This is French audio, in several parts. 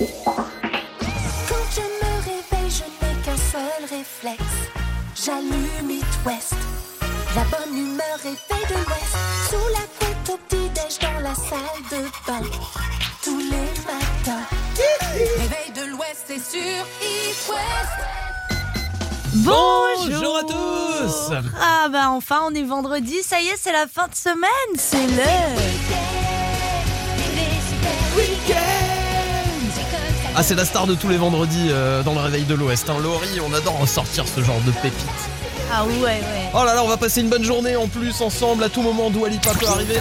Quand je me réveille, je n'ai qu'un seul réflexe. J'allume It West. La bonne humeur réveille de l'Ouest. Sous la couette au petit-déj dans la salle de bain. Tous les matins. Réveil de l'Ouest, c'est sur It West. Bonjour à tous Ah bah enfin on est vendredi, ça y est c'est la fin de semaine, c'est l'heure Ah c'est la star de tous les vendredis euh, dans le réveil de l'Ouest. Hein. Laurie, on adore ressortir ce genre de pépites. Ah ouais ouais Oh là là, on va passer une bonne journée en plus ensemble. À tout moment, Dua Lipa peut arriver.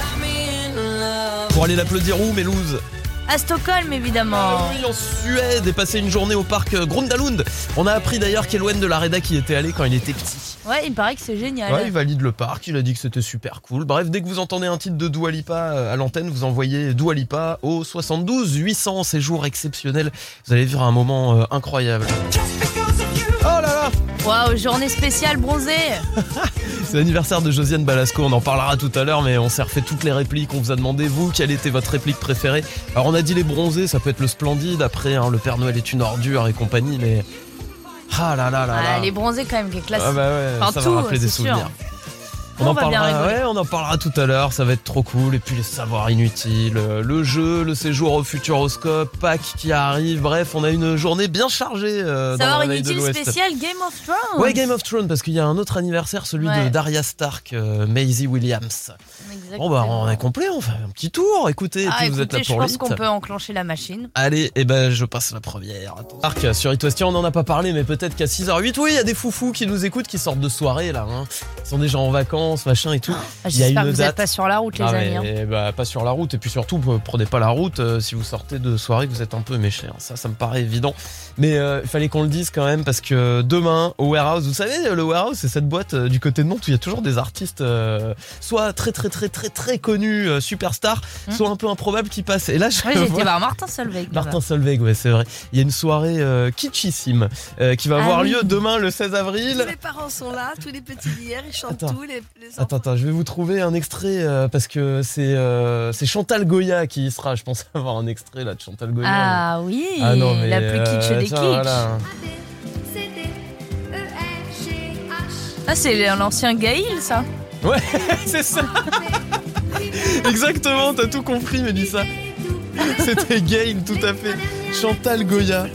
Pour aller l'applaudir où, Mélouse? À Stockholm évidemment Ah oui, en Suède et passer une journée au parc Grundalund. On a appris d'ailleurs qu'Elwen de la Reda qui était allé quand il était petit. Ouais il paraît que c'est génial Ouais, il valide le parc, il a dit que c'était super cool. Bref, dès que vous entendez un titre de Dua Lipa euh, à l'antenne, vous envoyez Dua Lipa au 72 800, séjour exceptionnel. Vous allez vivre un moment euh, incroyable. Oh là là Waouh journée spéciale bronzée C'est l'anniversaire de Josiane Balasco, on en parlera tout à l'heure, mais on s'est refait toutes les répliques, on vous a demandé, vous, quelle était votre réplique préférée. Alors on a dit les bronzés, ça peut être le splendide, après hein, le Père Noël est une ordure et compagnie, mais... Ah là là là là. Ah, Les bronzés quand même qui est classe. Ah bah ouais, Enfin, ça tout, va rappeler des c'est sûr. On en parlera, ouais, on en parlera tout à l'heure, ça va être trop cool. Et puis les savoirs inutiles, le jeu, le séjour au Futuroscope, Pâques qui arrive. Bref, on a une journée bien chargée euh, dans Savoir de inutile spécial Game of Thrones Ouais, Game of Thrones, parce qu'il y a un autre anniversaire, celui Ouais. de Daria Stark, euh, Maisie Williams. Exactement. Bon bah on est complet, on fait un petit tour, écoutez, et Ah vous êtes là je pour pense le qu'on peut enclencher la machine Allez, et ben je passe la première. Marc, sur It West, on n'en a pas parlé, mais peut-être qu'à 6h08, oui, il y a des foufous qui nous écoutent, qui sortent de soirée là. Hein. Ils sont déjà en vacances, machin et tout. Ah, Il y a J'espère une que vous date. êtes pas sur la route les Ah, amis hein. mais, bah, pas sur la route, et puis surtout, prenez pas la route euh, si vous sortez de soirée, que vous êtes un peu méchés. hein. Ça, ça me paraît évident. Mais euh, il fallait qu'on le dise quand même, parce que demain, au Warehouse, vous savez, le Warehouse, c'est cette boîte euh, du côté de Nantes où il y a toujours des artistes, euh, soit très très très très très connus, euh, superstars, Hmm. soit un peu improbables qui passent. Et là, je Ouais, j'ai été voir Martin Solveig. Martin Solveig, ouais, c'est vrai. Il y a une soirée euh, kitschissime euh, qui va Ah avoir oui. lieu demain le 16 avril. Tous les parents sont là, tous les petits d'hier, ils chantent Attends. tout, les. Attends, attends, je vais vous trouver un extrait euh, parce que c'est euh, c'est Chantal Goya qui y sera. Je pense avoir un extrait là de Chantal Goya. Ah oui, Ah non, mais, la plus kitsch euh, des kitsch. voilà. Ah, c'est l'ancien Gaïl, ça. c'est ça, exactement, t'as tout compris, Mélissa. C'était Gail, tout à fait. Chantal Goya.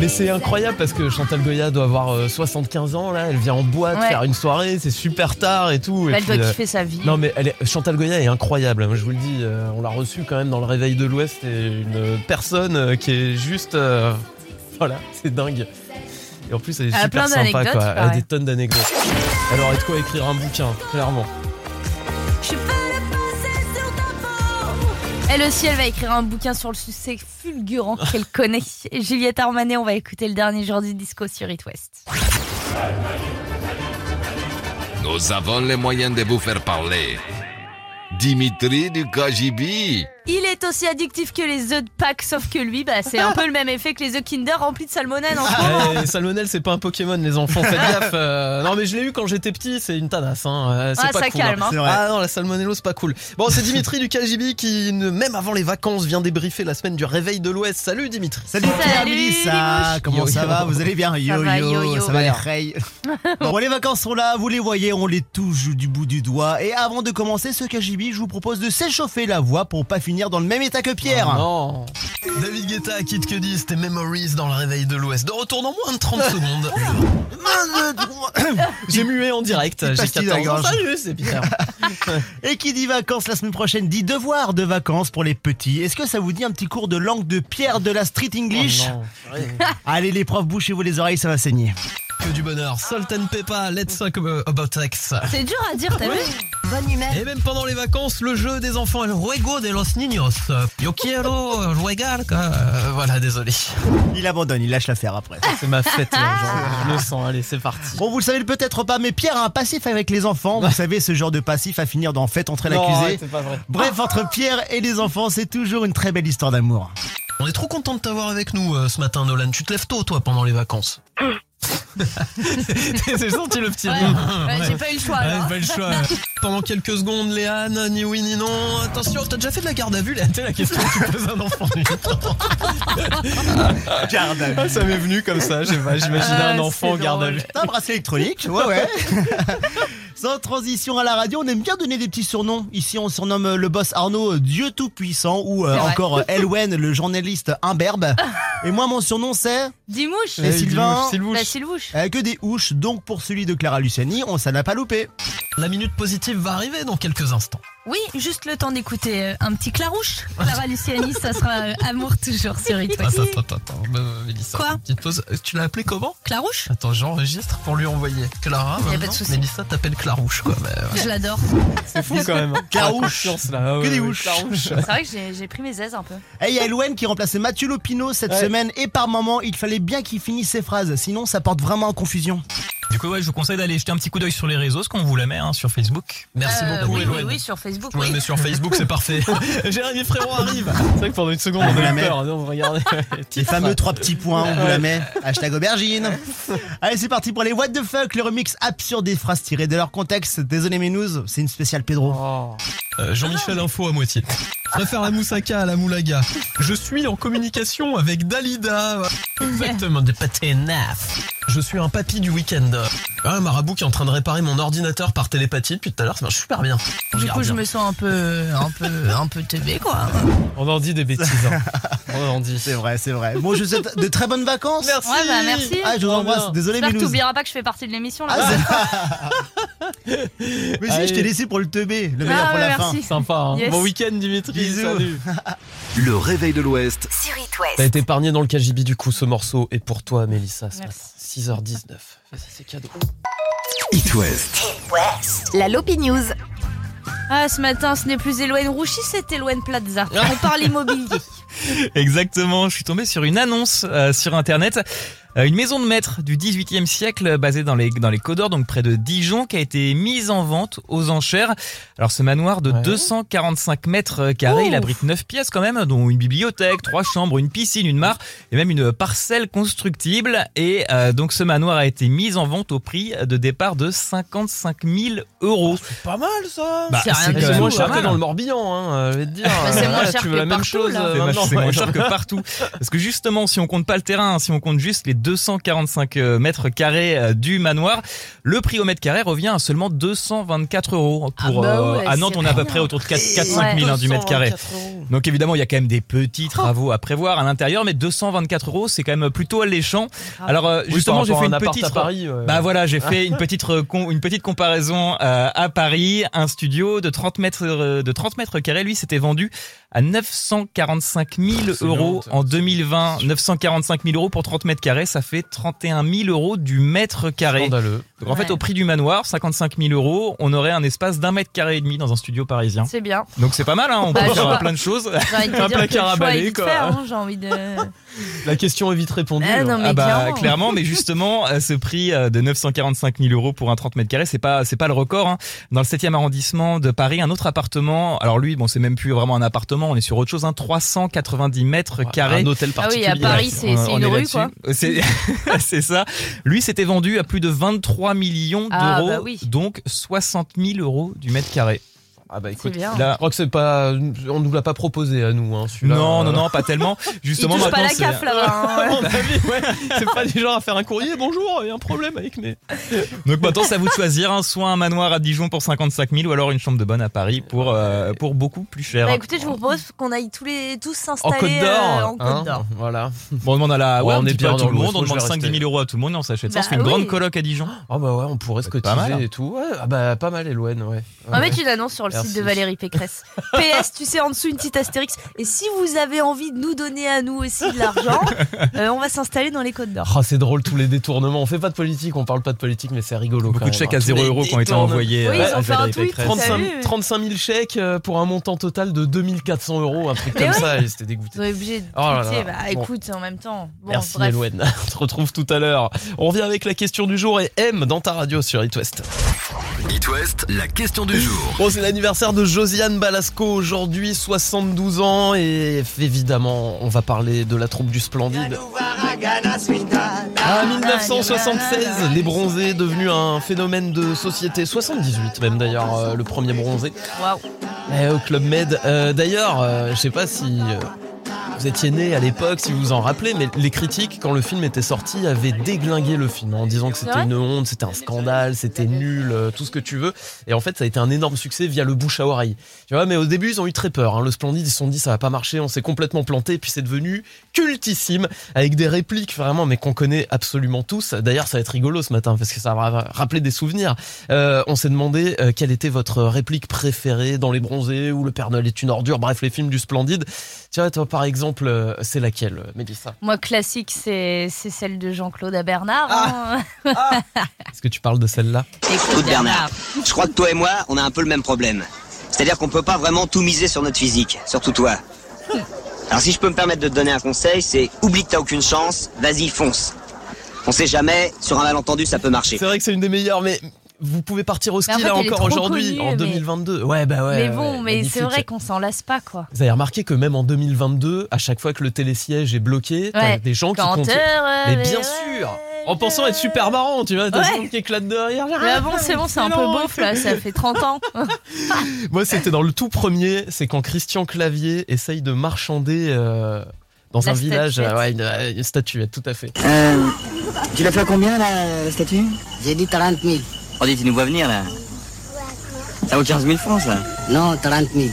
Mais c'est incroyable parce que Chantal Goya doit avoir euh, 75 ans là, elle vient en boîte Ouais. faire une soirée, c'est super tard et tout. et Elle doit puis, euh, kiffer sa vie. Non mais elle est- Chantal Goya est incroyable, moi je vous le dis, euh, on l'a reçue quand même dans le réveil de l'Ouest, c'est une personne euh, qui est juste... euh, voilà, c'est dingue. Et en plus elle est Elle super sympa quoi, elle a des tonnes d'anecdotes. Elle aurait de quoi écrire un bouquin, clairement. Elle aussi, elle va écrire un bouquin sur le succès fulgurant qu'elle connaît. Et Juliette Armanet, on va écouter le dernier jour du disco sur It West. Nous avons les moyens de vous faire parler. Dimitri du KGB. Il est aussi addictif que les œufs de Pâques, sauf que lui, bah, c'est un peu le même effet que les œufs Kinder remplis de salmonelle en ce moment. Eh, Salmonelle c'est pas un Pokémon les enfants, faites gaffe. euh, non mais je l'ai eu quand j'étais petit, c'est une tanasse. Hein. euh, c'est Ah, pas ça cool, calme, hein. Vrai. Ah non, la salmonello, c'est pas cool. Bon, c'est Dimitri du KGB qui, même avant les vacances, vient débriefer la semaine du réveil de l'Ouest. Salut Dimitri. Salut Salut, comment Yo, ça yo. va? Vous allez bien? Yo va, yo, yo, yo. ça va les reilles Bon, les vacances sont là, vous les voyez, on les touche du bout du doigt. Et avant de commencer ce KGB, je vous propose de s'échauffer la voix pour pas finir dans le même état que Pierre. Oh non. David Guetta, Kid Cudi, c'était Memories dans le réveil de l'Ouest. De retour dans moins de 30 secondes. J'ai mué en direct. J'ai pastille 14 dans la ans. gorge. Salut, c'est Pierre. Et qui dit vacances la semaine prochaine dit devoir de vacances pour les petits. Est-ce que ça vous dit un petit cours de langue de Pierre de la Street English Oh non. Allez les profs, bouchez-vous les oreilles, ça va saigner. Que du bonheur. Salt and pepper, let's talk about sex. C'est dur à dire, t'as vu Bonne humeur. Et même pendant les vacances, le jeu des enfants, el juego de los niños. Yo quiero jugar. Euh, voilà, désolé. Il abandonne, il lâche l'affaire après. C'est ma fête, là, genre, je le sens. Allez, c'est parti. Bon, vous le savez peut-être pas, mais Pierre a un passif avec les enfants. Vous savez, ce genre de passif à finir dans fête entre l'accusé. Bref, entre Pierre et les enfants, c'est toujours une très belle histoire d'amour. On est trop content de t'avoir avec nous euh, ce matin, Nolan. Tu te lèves tôt, toi, pendant les vacances? J'ai senti le petit Ouais, J'ai pas eu le choix. Ouais, le choix. Pendant quelques secondes, Léane, ni oui ni non. Attention, t'as déjà fait de la garde à vue, Léane C'est la question que tu poses à un enfant de 8 ans. Garde à vue. Ah, ça m'est venu comme ça, pas- j'imaginais Ah, un enfant c'est garde à vue. T'as un bracelet électronique, ouais ouais. Sans transition à la radio, on aime bien donner des petits surnoms. Ici, on surnomme euh, le boss Arnaud euh, Dieu tout-puissant ou euh, encore Elwen, le journaliste imberbe. Et moi, mon surnom, c'est Dimouche. Et Sylvain Sylvouche. Bah, Sylvouche. euh, que des houches. Donc, pour celui de Clara Luciani, on s'en a pas loupé. La minute positive va arriver dans quelques instants. Oui, juste le temps d'écouter euh, un petit clarouche. Clara Luciani, ça sera euh, Amour toujours sur It West. Attends, attends, attends, euh, Mélissa. Quoi Petite pause. Euh, Tu l'as appelé comment Clarouche Attends, j'enregistre pour lui envoyer. Clara, Y a pas de souci. Mélissa t'appelle Clarouche, quoi. mais, ouais. Je l'adore. C'est fou quand même. Clarouche. là. Que des. C'est vrai que j'ai j'ai pris mes aises un peu. Et il y a Elwen qui remplaçait Mathieu Lopino cette Ouais. semaine et par moment, il fallait bien qu'il finisse ses phrases, sinon ça porte vraiment en confusion. Du coup, ouais, je vous conseille d'aller jeter un petit coup d'œil sur les réseaux, ce qu'on vous la met hein, sur Facebook. Merci Euh, beaucoup, oui, oui, sur Facebook. Ouais, oui. mais sur Facebook, c'est parfait. Jérémy Frérot arrive. C'est vrai que pendant une seconde, on vous a la eu met. peur. On regardait. Les fameux trois petits points, on vous la met. Hashtag aubergine. Allez, c'est parti pour les What the fuck, le remix absurde des phrases tirées de leur contexte. Désolé, mes news, c'est une spéciale Pedro. Oh. Euh, Jean-Michel Info à moitié. Je préfère la moussaka à la moulaga. Je suis en communication avec Dalida. Exactement, des pâtés naf. Je suis un papy du week-end. Ah, un marabout qui est en train de réparer mon ordinateur par télépathie depuis tout à l'heure, ça marche super bien. Du coup, je me sens un peu, un peu, un peu teubé, quoi. On en dit des bêtises. hein. On en dit. C'est vrai, c'est vrai. Bon, je vous souhaite de très bonnes vacances. Merci. Ouais, bah, merci. Ah, je vous embrasse. Désolé, J'espère que t'oublieras pas que je fais partie de l'émission, là. Ah, c'est- Mais si, Allez. je t'ai laissé pour le teubé. Le meilleur Ah, pour ouais, la merci. Sympa. Hein. Yes. Bon week-end, Dimitri. Bisous. Salut. Le réveil de l'Ouest. Sur It West. T'as été épargné dans le KGB du coup ce morceau et pour toi Mélissa ce Merci. matin 6h19. Vas-y, C'est cadeau. It West. La Lopi News. Ah, ce matin, ce n'est plus Eloane Rouchy, c'est Eloane Plaza. On parle immobilier. Exactement, je suis tombé sur une annonce euh, sur internet. Euh, une maison de maître du 18e siècle euh, basée dans les, dans les Côtes d'Or, donc près de Dijon, qui a été mise en vente aux enchères. Alors ce manoir de Ouais. 245 mètres carrés, il abrite 9 pièces quand même, dont une bibliothèque, trois chambres, une piscine, une mare et même une parcelle constructible. Et euh, donc ce manoir a été mis en vente au prix de départ de 55 000 euros. C'est pas mal ça. Bah, C'est rien c'est moins cher que dans le Morbihan, hein, je vais te dire. C'est moins cher tu veux que la même partout, chose euh, C'est moins- cher que partout. Parce que justement, si on compte pas le terrain, si on compte juste les 245 mètres carrés euh, du manoir, le prix au mètre carré revient à seulement 224 euros. Pour, Ah bah euh, à Nantes, on est à peu près autour de 4-5 Ouais. 000 hein, du mètre carré. 224 euros. Donc évidemment, il y a quand même des petits travaux à prévoir à l'intérieur, mais 224 euros, c'est quand même plutôt alléchant. Alors euh, Oui, justement, par j'ai rapport fait à un une appart petite à Paris. ouais. bah voilà, j'ai fait une petite une comparaison euh, à Paris, un studio de 30 mètres euh, de 30 mètres carrés, lui c'était vendu à 945 000 C'est euros en c'est- 2020. 945 000 euros pour 30 mètres carrés, ça fait 31 000 euros du mètre carré. Scandaleux. Donc en fait, au prix du manoir, 55 000 euros, on aurait un espace d'un mètre carré et demi dans un studio parisien. C'est bien. Donc c'est pas mal, hein, on peut Bah, je faire plein de choses. J'ai envie de te Un placard à vite quoi. hein, J'ai envie de. La question est vite répondue. Ah, non, mais ah bah clairement. clairement, mais justement, ce prix euh, de 945 000 euros pour un 30 mètres carrés, c'est pas c'est pas le record. Hein. Dans le 7e arrondissement de Paris, un autre appartement. Alors lui, bon, c'est même plus vraiment un appartement, on est sur autre chose. Hein, 390 mètres carrés. Un hôtel Ah oui, particulier. à Paris, c'est une rue, quoi. C'est c'est ça. Lui, c'était vendu à plus de 23 millions Ah, d'euros, bah oui. donc 60 000 euros du mètre carré. Ah bah écoute, bien. Là, je crois que c'est pas, on nous l'a pas proposé à nous, hein, celui-là. non, non, Euh, non, pas tellement. Il Justement, touche pas la CAF là-bas. hein, À ouais. ouais. C'est pas du genre à faire un courrier. Bonjour, il y a un problème avec mes. Donc maintenant, c'est à vous de choisir, hein, soit un manoir à Dijon pour 55 000 ou alors une chambre de bonne à Paris pour euh, pour beaucoup plus cher. Bah écoutez, je vous propose qu'on aille tous les tous En s'installer Côte euh, d'Or. en Côte hein, d'Or. Voilà. Bon, on demande à la, ouais, Ouais, on on est bien pas tout dans le monde, on demande je vais 5 rester. 000 euros à tout le monde et on s'achète ça. Bah On fait une oui. grande coloc à Dijon. Ah bah ouais, on pourrait se cotiser et tout. Ouais, ah bah pas mal, Eloane, ouais. On va Ouais. mettre une annonce sur le Merci. site de Valérie Pécresse. PS, tu sais, en dessous une petite astérix. Et si vous avez envie de nous donner à nous aussi de l'argent, euh, on va s'installer dans les Côtes d'Or. Oh, c'est drôle tous les détournements. On fait pas de politique, on parle pas de politique, mais c'est rigolo. Beaucoup quand de chèques hein. à 0 Tous les euros qui ont été envoyés Oui, euh, ils ont à fait un Valérie tweet. Pécresse. 35, T'as vu 35 000 chèques euh, pour un montant total de 2400 euros, un truc Mais comme ouais. ça, et c'était dégoûté. Vous êtes obligé de Oh là là. Bah Bon. écoute, en même temps. Bon, Merci bref. On se retrouve tout à l'heure. On revient avec la question du jour et M dans ta radio sur It West. It West, la question du jour. Bon, c'est l'anniversaire de Josiane Balasco aujourd'hui, 72 ans, et évidemment, on va parler de la troupe du Splendide. Ah, 1976, les bronzés devenus un phénomène de société. 78 même d'ailleurs, euh, le premier bronzé. Waouh. Eh, au Club Med. Euh, d'ailleurs, euh, je sais pas si euh, vous étiez né à l'époque, si vous vous en rappelez, mais les critiques, quand le film était sorti, avaient déglingué le film en disant que c'était une honte, c'était un scandale, c'était nul, euh, tout ce que tu veux. Et en fait, ça a été un énorme succès via le bouche à oreille. Tu vois, mais au début, ils ont eu très peur. hein. Le Splendide, ils se sont dit ça va pas marcher, on s'est complètement planté, puis c'est devenu cultissime avec des répliques vraiment, mais qu'on connaît absolument tous. D'ailleurs, ça va être rigolo ce matin parce que ça va rappeler des souvenirs. Euh, on s'est demandé euh, quelle était votre réplique préférée dans Les Bronzés ou Le Père Noël est une ordure, bref, les films du Splendide. Tiens, toi, par exemple, euh, c'est laquelle, euh, Mélissa Moi, classique, c'est c'est celle de Jean-Claude à Bernard. Ah. hein. Est-ce que tu parles de celle-là Écoute, Bernard. Je crois que toi et moi, on a un peu le même problème. C'est-à-dire qu'on peut pas vraiment tout miser sur notre physique, surtout toi. Alors si je peux me permettre de te donner un conseil, c'est oublie que t'as aucune chance, vas-y fonce. On sait jamais, sur un malentendu ça peut marcher. C'est vrai que c'est une des meilleures, mais vous pouvez partir au ski en fait, là encore aujourd'hui, en mais- 2022. Ouais, bah ouais. mais ouais, bon, mais c'est vrai qu'on s'en lasse pas, quoi. Vous avez remarqué que même en 2022, à chaque fois que le télésiège est bloqué, t'as des gens qui Quand comptent. heureux, Mais mais bien ouais, sûr En pensant être super marrant, tu vois, t'as Ouais. qui éclate de rire. Mais bon, c'est bon, c'est un peu beauf là, ça fait 30 ans. Moi, c'était dans le tout premier, c'est quand Christian Clavier essaye de marchander euh, dans La un village. euh, ouais, une, une statuette, tout à fait. Euh, tu l'as fait à combien la, statue? J'ai dit 30 000. On dit tu nous vois venir là. Ça vaut 15 000 francs ça Non, 30 000.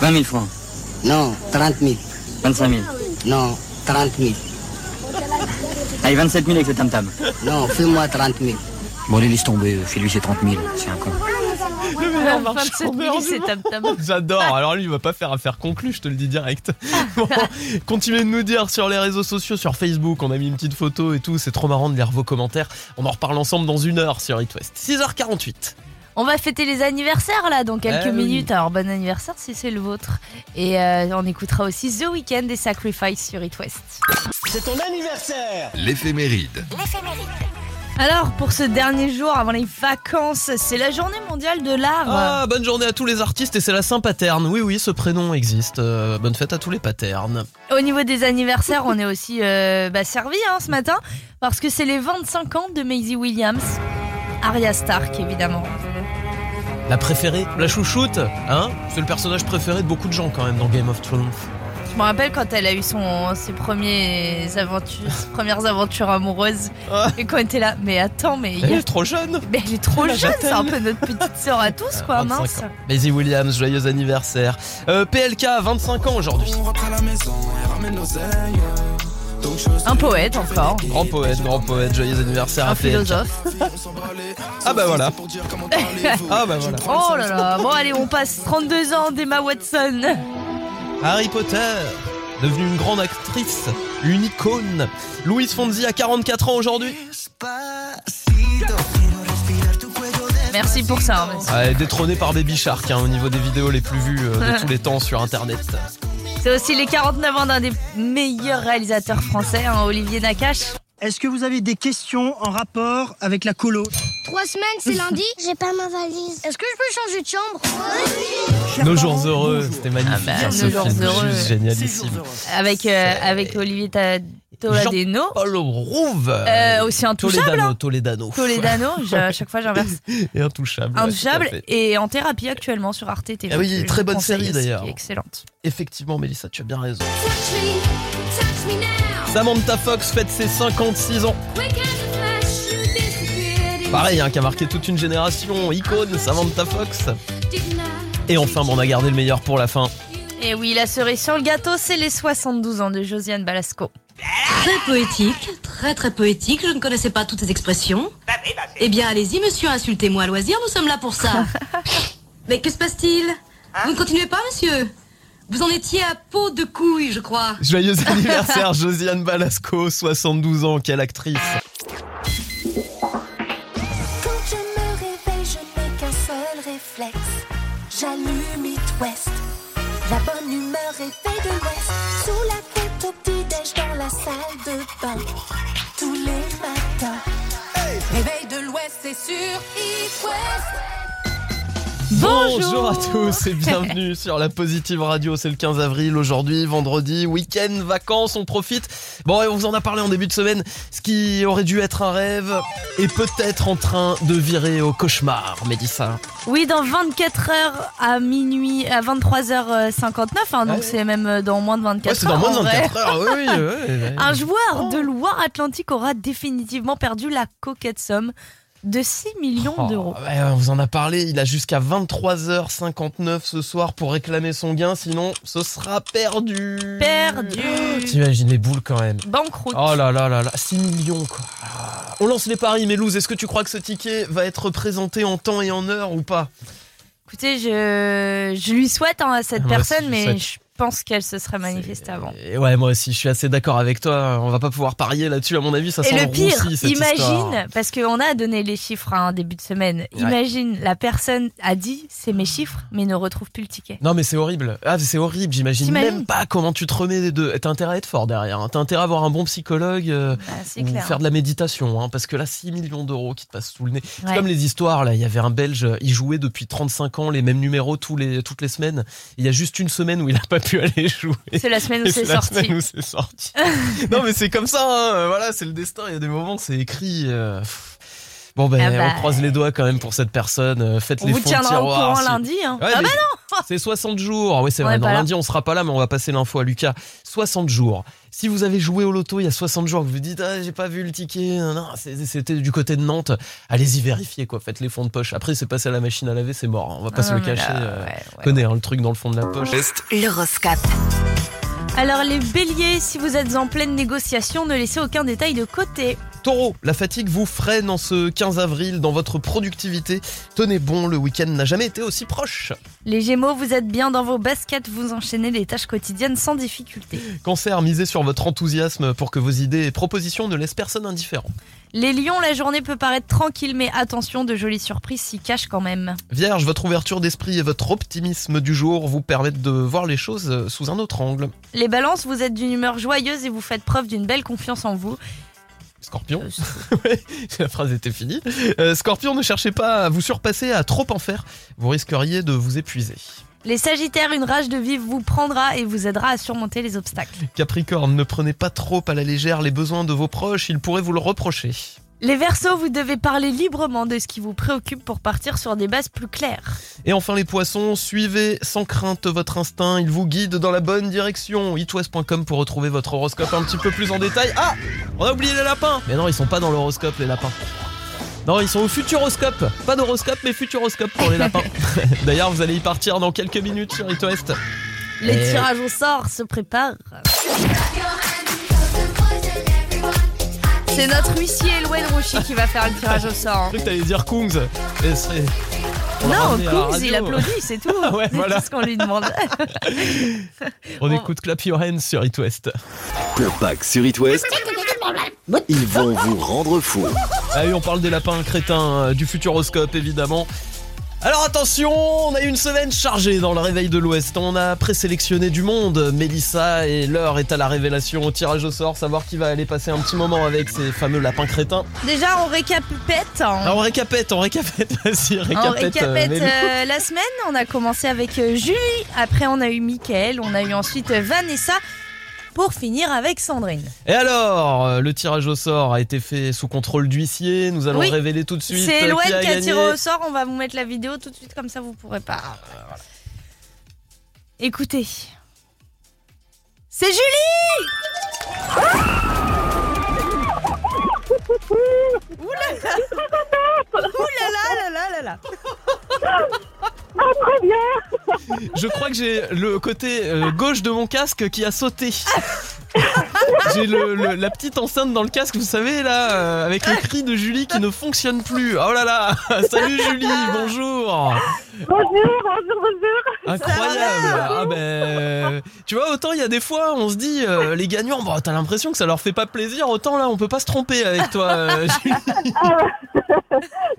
20 000 francs Non, 30 000. 25 000 Non, 30 000. Allez 27 000 avec le tam-tam. Non, fais-moi 30 000. Bon allez laisse tomber, fais-lui ses 30 000, c'est un con. Le meilleur 27 marchandeur 000, du c'est monde. tam tam. J'adore. Alors lui, il va pas faire affaire conclue, je te le dis direct. Bon, continuez de nous dire sur les réseaux sociaux, sur Facebook, on a mis une petite photo et tout. C'est trop marrant de lire vos commentaires. On en reparle ensemble dans une heure sur It West. 6h48. On va fêter les anniversaires là dans quelques Eh oui. minutes. Alors bon anniversaire si c'est le vôtre. Et euh, on écoutera aussi The Weeknd et Sacrifice sur It West. C'est ton anniversaire L'éphéméride. Alors pour ce dernier jour avant les vacances, c'est la journée mondiale de l'art. Ah, bonne journée à tous les artistes et c'est la Saint-Paterne. Oui, oui, ce prénom existe. Euh, bonne fête à tous les paternes. Au niveau des anniversaires, on est aussi euh, bah, servi hein, ce matin parce que c'est les 25 ans de Maisie Williams. Arya Stark évidemment. La préférée, la chouchoute, hein C'est le personnage préféré de beaucoup de gens quand même dans Game of Thrones. Je me rappelle quand elle a eu son, ses, premiers aventures, ses premières aventures amoureuses Ah. et quand elle était là. Mais attends, mais, il Elle a- est trop jeune mais elle est trop jeune, c'est un peu notre petite sœur à tous quoi, 25 mince. ans. Maisie Williams, joyeux anniversaire. Euh, PLK, 25 ans aujourd'hui. Un poète encore. Grand poète, grand poète, joyeux anniversaire Un à philosophe. Ah bah voilà. Ah bah voilà. Oh là là. Bon allez, on passe 32 ans d'Emma Watson. Harry Potter, devenue une grande actrice, une icône. Louise Fonzi a 44 ans aujourd'hui. Merci pour ça. hein, monsieur. Ouais, détrônée par Baby Shark hein, au niveau des vidéos les plus vues euh, de tous les temps sur internet. C'est aussi les 49 ans d'un des meilleurs réalisateurs français, hein, Olivier Nakache. Est-ce que vous avez des questions en rapport avec la colo? Trois semaines, c'est lundi J'ai pas ma valise. Est-ce que je peux changer de chambre Nos jours heureux, c'était magnifique Ah bah, hein, ce Nos jours heureux. juste génialissime. Avec, euh, avec Olivier Ta- Toledano. Paul Rouve. Euh, aussi intouchable. Toledano, hein. Toledano. Toledano, je- à chaque fois j'inverse. Et intouchable. Intouchable et en thérapie actuellement sur Arte TV. Ah oui, très bonne série, d'ailleurs. Excellente. Effectivement, Mélissa, tu as bien raison. Touch me, touch me now. Samantha Fox fête ses 56 ans. Pareil, hein, qui a marqué toute une génération. Icône, Samantha Fox. Et enfin, bon, on a gardé le meilleur pour la fin. Et oui, la cerise sur le gâteau, c'est les 72 ans de Josiane Balasco. Très poétique, très très poétique, je ne connaissais pas toutes ces expressions. Eh bien, allez-y, monsieur, insultez-moi à loisir, nous sommes là pour ça. Mais que se passe-t-il? Vous ne continuez pas, monsieur? Vous en étiez à peau de couille, je crois. Joyeux anniversaire, Josiane Balasco, 72 ans, quelle actrice. La bonne humeur est de l'Ouest. Sous la couette au petit-déj dans la salle de bain. Tous les matins. Réveil de l'Ouest, c'est sur It West. Bonjour. à tous et bienvenue sur la Positive Radio. C'est le 15 avril aujourd'hui, vendredi, week-end, vacances, on profite. Bon, et on vous en a parlé en début de semaine. Ce qui aurait dû être un rêve est peut-être en train de virer au cauchemar, Mélissa. Oui, dans 24 heures à minuit, à 23h59, hein, donc Ouais. c'est même euh, dans moins de 24 Ouais, c'est dans moins de en vrai. 24 heures. Oui, oui, oui, oui. Un joueur de Loire-Atlantique aura définitivement perdu la coquette somme de 6 millions Oh, d'euros. ouais, on vous en a parlé, il a jusqu'à 23h59 ce soir pour réclamer son gain, sinon ce sera perdu. Perdu. T'imagines les boules quand même. Banqueroute. Oh là là là là, 6 millions quoi. On lance les paris, Mélouse, est-ce que tu crois que ce ticket va être présenté en temps et en heure ou pas? Écoutez, je, je lui souhaite hein, à cette aussi, personne, mais je pense qu'elle se serait manifestée avant. Et ouais, moi aussi, je suis assez d'accord avec toi. On va pas pouvoir parier là-dessus, à mon avis, ça Et le pire, roussi, cette imagine, histoire. parce qu'on a donné les chiffres en début de semaine, Ouais. imagine, la personne a dit c'est mes chiffres, mais ne retrouve plus le ticket. Non mais c'est horrible. Ah c'est horrible, j'imagine même pas comment tu te remets des deux. T'as intérêt à être fort derrière. hein. T'as intérêt à avoir un bon psychologue euh, Bah, ou clair. faire de la méditation. hein, parce que là, 6 millions d'euros qui te passent sous le nez. C'est comme les histoires, là. Il y avait un Belge, il jouait depuis 35 ans les mêmes numéros tous les, toutes les semaines. Il y a juste une semaine où il a pas pu aller jouer. C'est la semaine où c'est sorti. où non mais c'est comme ça, hein. voilà, c'est le destin. Il y a des moments, c'est écrit. euh. Bon ben, Ah bah. on croise les doigts quand même pour cette personne. euh, Faites On les vous fonds tiendra au courant si- lundi. Hein. Ouais, ah mais bah non C'est 60 jours. Oui, c'est On vrai. Non, lundi, on sera pas là, mais on va passer l'info à Lucas. 60 jours. Si vous avez joué au loto il y a 60 jours, que vous vous dites, ah, j'ai pas vu le ticket, non, c'était du côté de Nantes, allez-y vérifier, quoi. Faites les fonds de poche. Après, c'est passé à la machine à laver, c'est mort. hein. On va pas Ah se le cacher. là, euh, ouais, on ouais. connaît hein, le truc dans le fond de la poche. L'horoscope. Alors les béliers, si vous êtes en pleine négociation, ne laissez aucun détail de côté. Taureau, la fatigue vous freine en ce 15 avril dans votre productivité. Tenez bon, le week-end n'a jamais été aussi proche. Les gémeaux, vous êtes bien dans vos baskets, vous enchaînez les tâches quotidiennes sans difficulté. Cancer, misez sur votre enthousiasme pour que vos idées et propositions ne laissent personne indifférent. Les lions, la journée peut paraître tranquille, mais attention, de jolies surprises s'y cachent quand même. Vierge, votre ouverture d'esprit et votre optimisme du jour vous permettent de voir les choses euh, sous un autre angle. Les balances, vous êtes d'une humeur joyeuse et vous faites preuve d'une belle confiance en vous. Scorpion, Euh, Ouais, la phrase était finie. Euh, Scorpion, ne cherchez pas à vous surpasser, à trop en faire. Vous risqueriez de vous épuiser. Les sagittaires, une rage de vivre vous prendra et vous aidera à surmonter les obstacles. Capricorne, ne prenez pas trop à la légère les besoins de vos proches, ils pourraient vous le reprocher. Les versos, vous devez parler librement de ce qui vous préoccupe pour partir sur des bases plus claires. Et enfin les poissons, suivez sans crainte votre instinct, il vous guide dans la bonne direction. itwest.com pour retrouver votre horoscope un petit peu plus en détail. Ah On a oublié les lapins Mais non, ils sont pas dans l'horoscope les lapins. Non, ils sont au futuroscope. Pas d'horoscope, mais futuroscope pour les lapins. D'ailleurs, vous allez y partir dans quelques minutes sur It West. Le Eh. tirage au sort se prépare. C'est notre huissier Elouen Rouchy qui va faire le tirage au sort. Je croyais que t'allais dire Kungs. Et Non, Kungs, il applaudit, c'est tout. Ah ouais, c'est voilà. tout ce qu'on lui demande. On écoute Clap Your Hands sur It West. Clapac sur It West. Ils vont vous rendre fou. Ah oui, on parle des lapins crétins, euh, du futuroscope évidemment. Alors attention, on a eu une semaine chargée dans le réveil de l'Ouest. On a présélectionné du monde, Mélissa, et l'heure est à la révélation au tirage au sort, savoir qui va aller passer un petit moment avec ces fameux lapins crétins. Déjà, on récapète. hein. Alors on récapète, on récapète, vas-y, On récapète. euh, récapète Mélou. euh, la semaine. On a commencé avec euh, Julie. Après, on a eu Mickaël. On a eu ensuite euh, Vanessa. Pour finir avec Sandrine. Et alors, euh, le tirage au sort a été fait sous contrôle d'huissier. Nous allons Oui. révéler tout de suite C'est Elouen qui a qui a gagné. tiré au sort. On va vous mettre la vidéo tout de suite, comme ça vous pourrez pas. Écoutez. C'est Julie Ouh là là Ouh là là là là là Je crois que j'ai le côté euh, gauche de mon casque qui a sauté. J'ai le- le- la petite enceinte dans le casque, vous savez, là, euh, avec le cri de Julie qui ne fonctionne plus. Oh là là Salut Julie, bonjour Bonjour, bonjour, bonjour. Incroyable Ah ben, Tu vois, autant il y a des fois, on se dit, euh, les gagnants, bon, t'as l'impression que ça leur fait pas plaisir, autant là, on peut pas se tromper avec toi, euh, Julie. Ah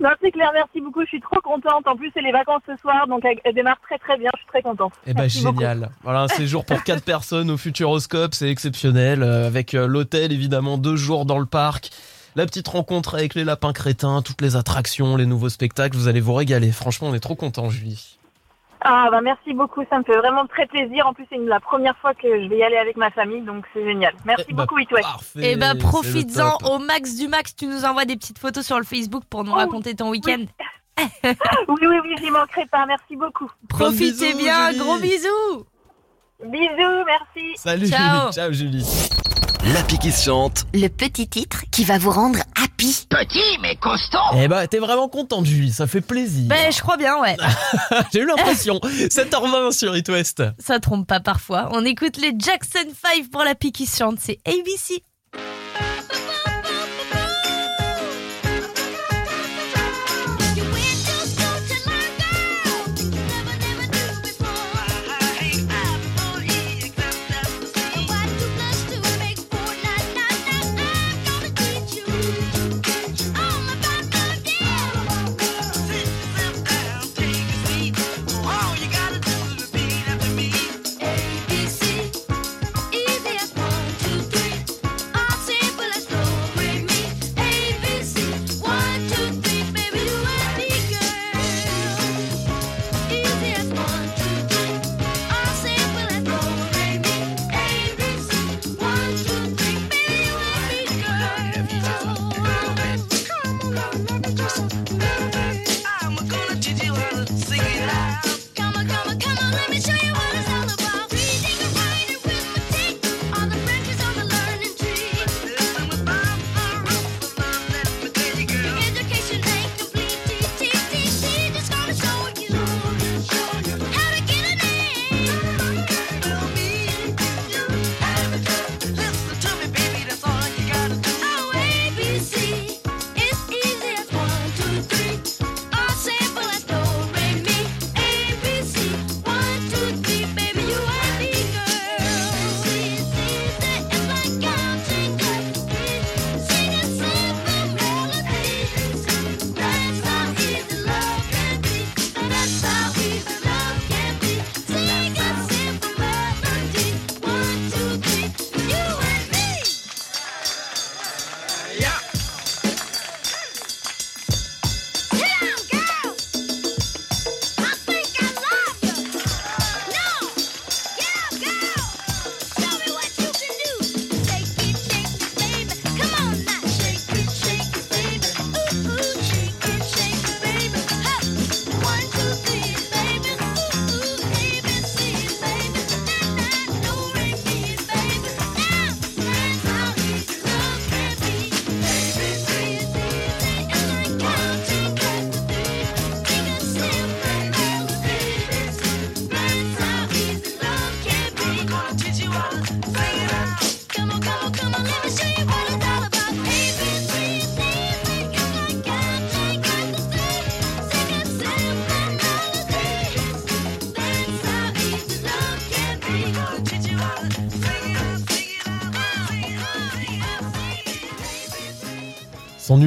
non, c'est clair, merci beaucoup. Je suis trop contente. En plus, c'est les vacances ce soir, donc elle, démarre très très bien. Je suis très contente. Eh ben beaucoup. génial. Voilà un séjour pour quatre personnes au Futuroscope, c'est exceptionnel. Euh, avec euh, l'hôtel évidemment, deux jours dans le parc. La petite rencontre avec les lapins crétins, toutes les attractions, les nouveaux spectacles, vous allez vous régaler. Franchement, on est trop contents, Julie. Ah bah merci beaucoup, ça me fait vraiment très plaisir. En plus, c'est la première fois que je vais y aller avec ma famille, donc c'est génial. Merci Eh bah, beaucoup, It West. Et bah c'est le profites-en au max du max. Tu nous envoies des petites photos sur le Facebook pour nous Oh, raconter ton week-end. Oui, oui, oui, j'y manquerai pas. Merci beaucoup. Profitez bisous, bien, Julie. gros bisous. Bisous, merci. Salut, Ciao. Julie. Ciao, Julie. L'appli qui se chante. Le petit titre qui va vous rendre happy. Petit mais costaud. Eh bah, t'es vraiment contente, Julie. Ça fait plaisir. Ben je crois bien, ouais. J'ai eu l'impression. 7h20 sur It West. Ça trompe pas parfois. On écoute les Jackson 5 pour la pique qui se chante. C'est ABC.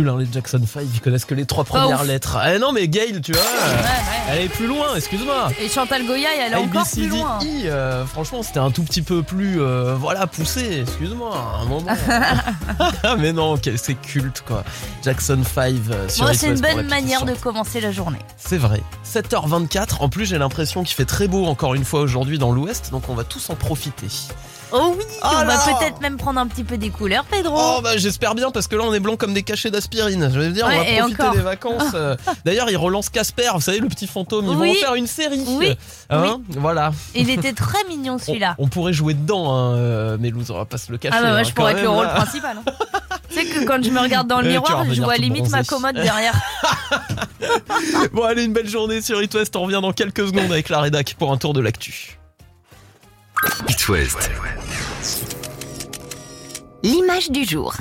Nuls, hein, les Jackson 5, ils connaissent que les trois premières lettres. Eh non, mais Gail, tu vois, elle est plus loin, excuse-moi. Et Chantal Goya, elle est encore plus loin. Euh, franchement, c'était un tout petit peu plus, euh, voilà, poussé, excuse-moi, à un moment. mais non, c'est culte, quoi. Jackson 5 euh, sur Bon, It c'est une bonne manière de commencer la journée. C'est vrai. 7h24, en plus j'ai l'impression qu'il fait très beau encore une fois aujourd'hui dans l'ouest, donc on va tous en profiter. Oh oui, on va peut-être même prendre un petit peu des couleurs, Pedro. Oh bah j'espère bien parce que là on est blanc comme des cachets d'aspirine. Je veux dire, Ouais, on va profiter encore. des vacances. euh. D'ailleurs ils relancent Casper, vous savez le petit fantôme, ils Oui. vont en faire une série. Oui. Hein Voilà. Il était très mignon celui-là. On pourrait jouer dedans, hein, euh, Mélouse, on va pas se le cacher. Ah bah moi hein, je pourrais être le rôle là. principal. hein. tu sais que quand je me regarde dans le vas miroir, je vois limite ma commode derrière. Bon allez, une belle journée sur It West, on revient dans quelques secondes avec la rédac pour un tour de l'actu. It West. L'image du jour.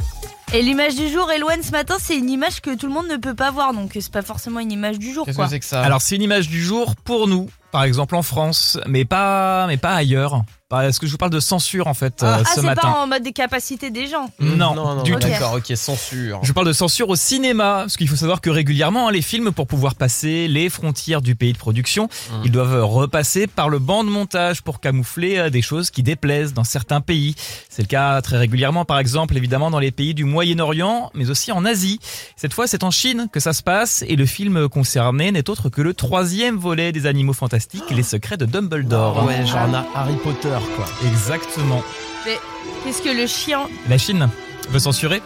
Et l'image du jour, Eloane, ce matin, c'est une image que tout le monde ne peut pas voir, donc c'est pas forcément une image du jour. quoi. que ça? Alors c'est une image du jour pour nous, par exemple en France, mais pas, mais pas ailleurs. Bah, Est-ce que je vous parle de censure en fait Ah, euh, ah, ce c'est matin pas en mode des capacités des gens. Non, non, non, du tout. d'accord, ok, censure. Je parle de censure au cinéma, parce qu'il faut savoir que régulièrement, hein, les films, pour pouvoir passer les frontières du pays de production, Mmh. ils doivent repasser par le banc de montage pour camoufler euh, des choses qui déplaisent dans certains pays. C'est le cas très régulièrement, par exemple, évidemment, dans les pays du Moyen-Orient, mais aussi en Asie. Cette fois, c'est en Chine que ça se passe, et le film concerné n'est autre que le troisième volet des Animaux Fantastiques, Les Secrets de Dumbledore. Ah ouais, genre Harry Potter, quoi. Exactement. Mais qu'est-ce que le chien? La Chine veut censurer?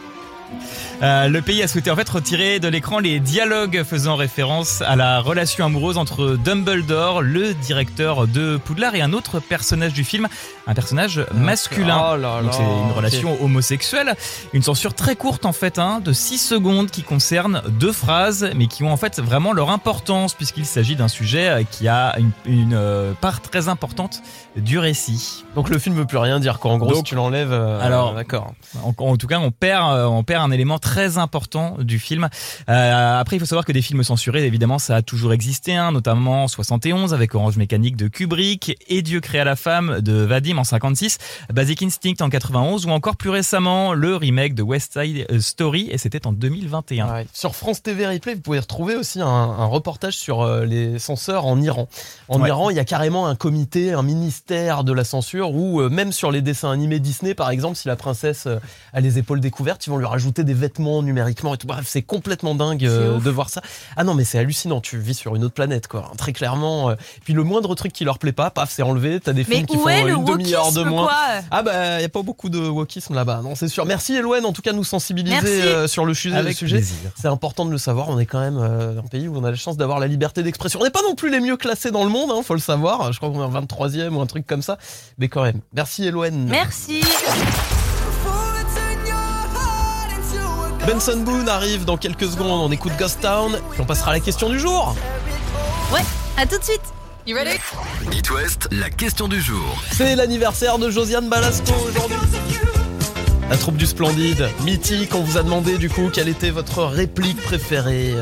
Euh, le pays a souhaité en fait retirer de l'écran les dialogues faisant référence à la relation amoureuse entre Dumbledore, le directeur de Poudlard, et un autre personnage du film, un personnage masculin. Oh là Donc là, c'est une relation homosexuelle. Une censure très courte en fait, hein, de 6 secondes qui concerne deux phrases, mais qui ont en fait vraiment leur importance puisqu'il s'agit d'un sujet euh, qui a une, une, euh, part très importante du récit. Donc le film veut plus rien dire, quoi. En gros, Donc, si tu l'enlèves, euh, alors, d'accord. En, en tout cas, on perd, on perd un élément très important du film. Euh, après, il faut savoir que des films censurés, évidemment, ça a toujours existé, hein, notamment en 71 avec Orange Mécanique de Kubrick et Dieu créa la femme de Vadim en 56, Basic Instinct en 91 ou encore plus récemment le remake de West Side Story et c'était en 2021. Ouais. Sur France TV Replay, vous pouvez retrouver aussi un, un reportage sur euh, les censeurs en Iran. En Ouais. Iran, il y a carrément un comité, un ministère de la censure où euh, même sur les dessins animés Disney, par exemple, si la princesse euh, a les épaules découvertes, ils vont lui rajouter des vêtements numériquement et tout. Bref, c'est complètement dingue euh, de voir ça. Ah non, mais c'est hallucinant. Tu vis sur une autre planète, quoi. Très clairement. euh. Puis le moindre truc qui leur plaît pas, paf, c'est enlevé. T'as des Mais films qui font une demi-heure de moins. Ah bah, y a pas beaucoup de wokisme là-bas, non, c'est sûr. Merci Eloane, en tout cas, de nous sensibiliser euh, sur le sujet. Sujet. plaisir. C'est important de le savoir. On est quand même euh, un pays où on a la chance d'avoir la liberté d'expression. On n'est pas non plus les mieux classés dans le monde, hein, faut le savoir. Je crois qu'on est en 23e ou un truc comme ça. Mais quand même. Merci Eloane. Merci. Benson Boone arrive dans quelques secondes. On écoute Ghost Town. Puis on passera à la question du jour. Ouais, à tout de suite. You ready? It West, la question du jour. C'est l'anniversaire de Josiane Balasco aujourd'hui. La troupe du Splendide, mythique, on vous a demandé du coup quelle était votre réplique préférée.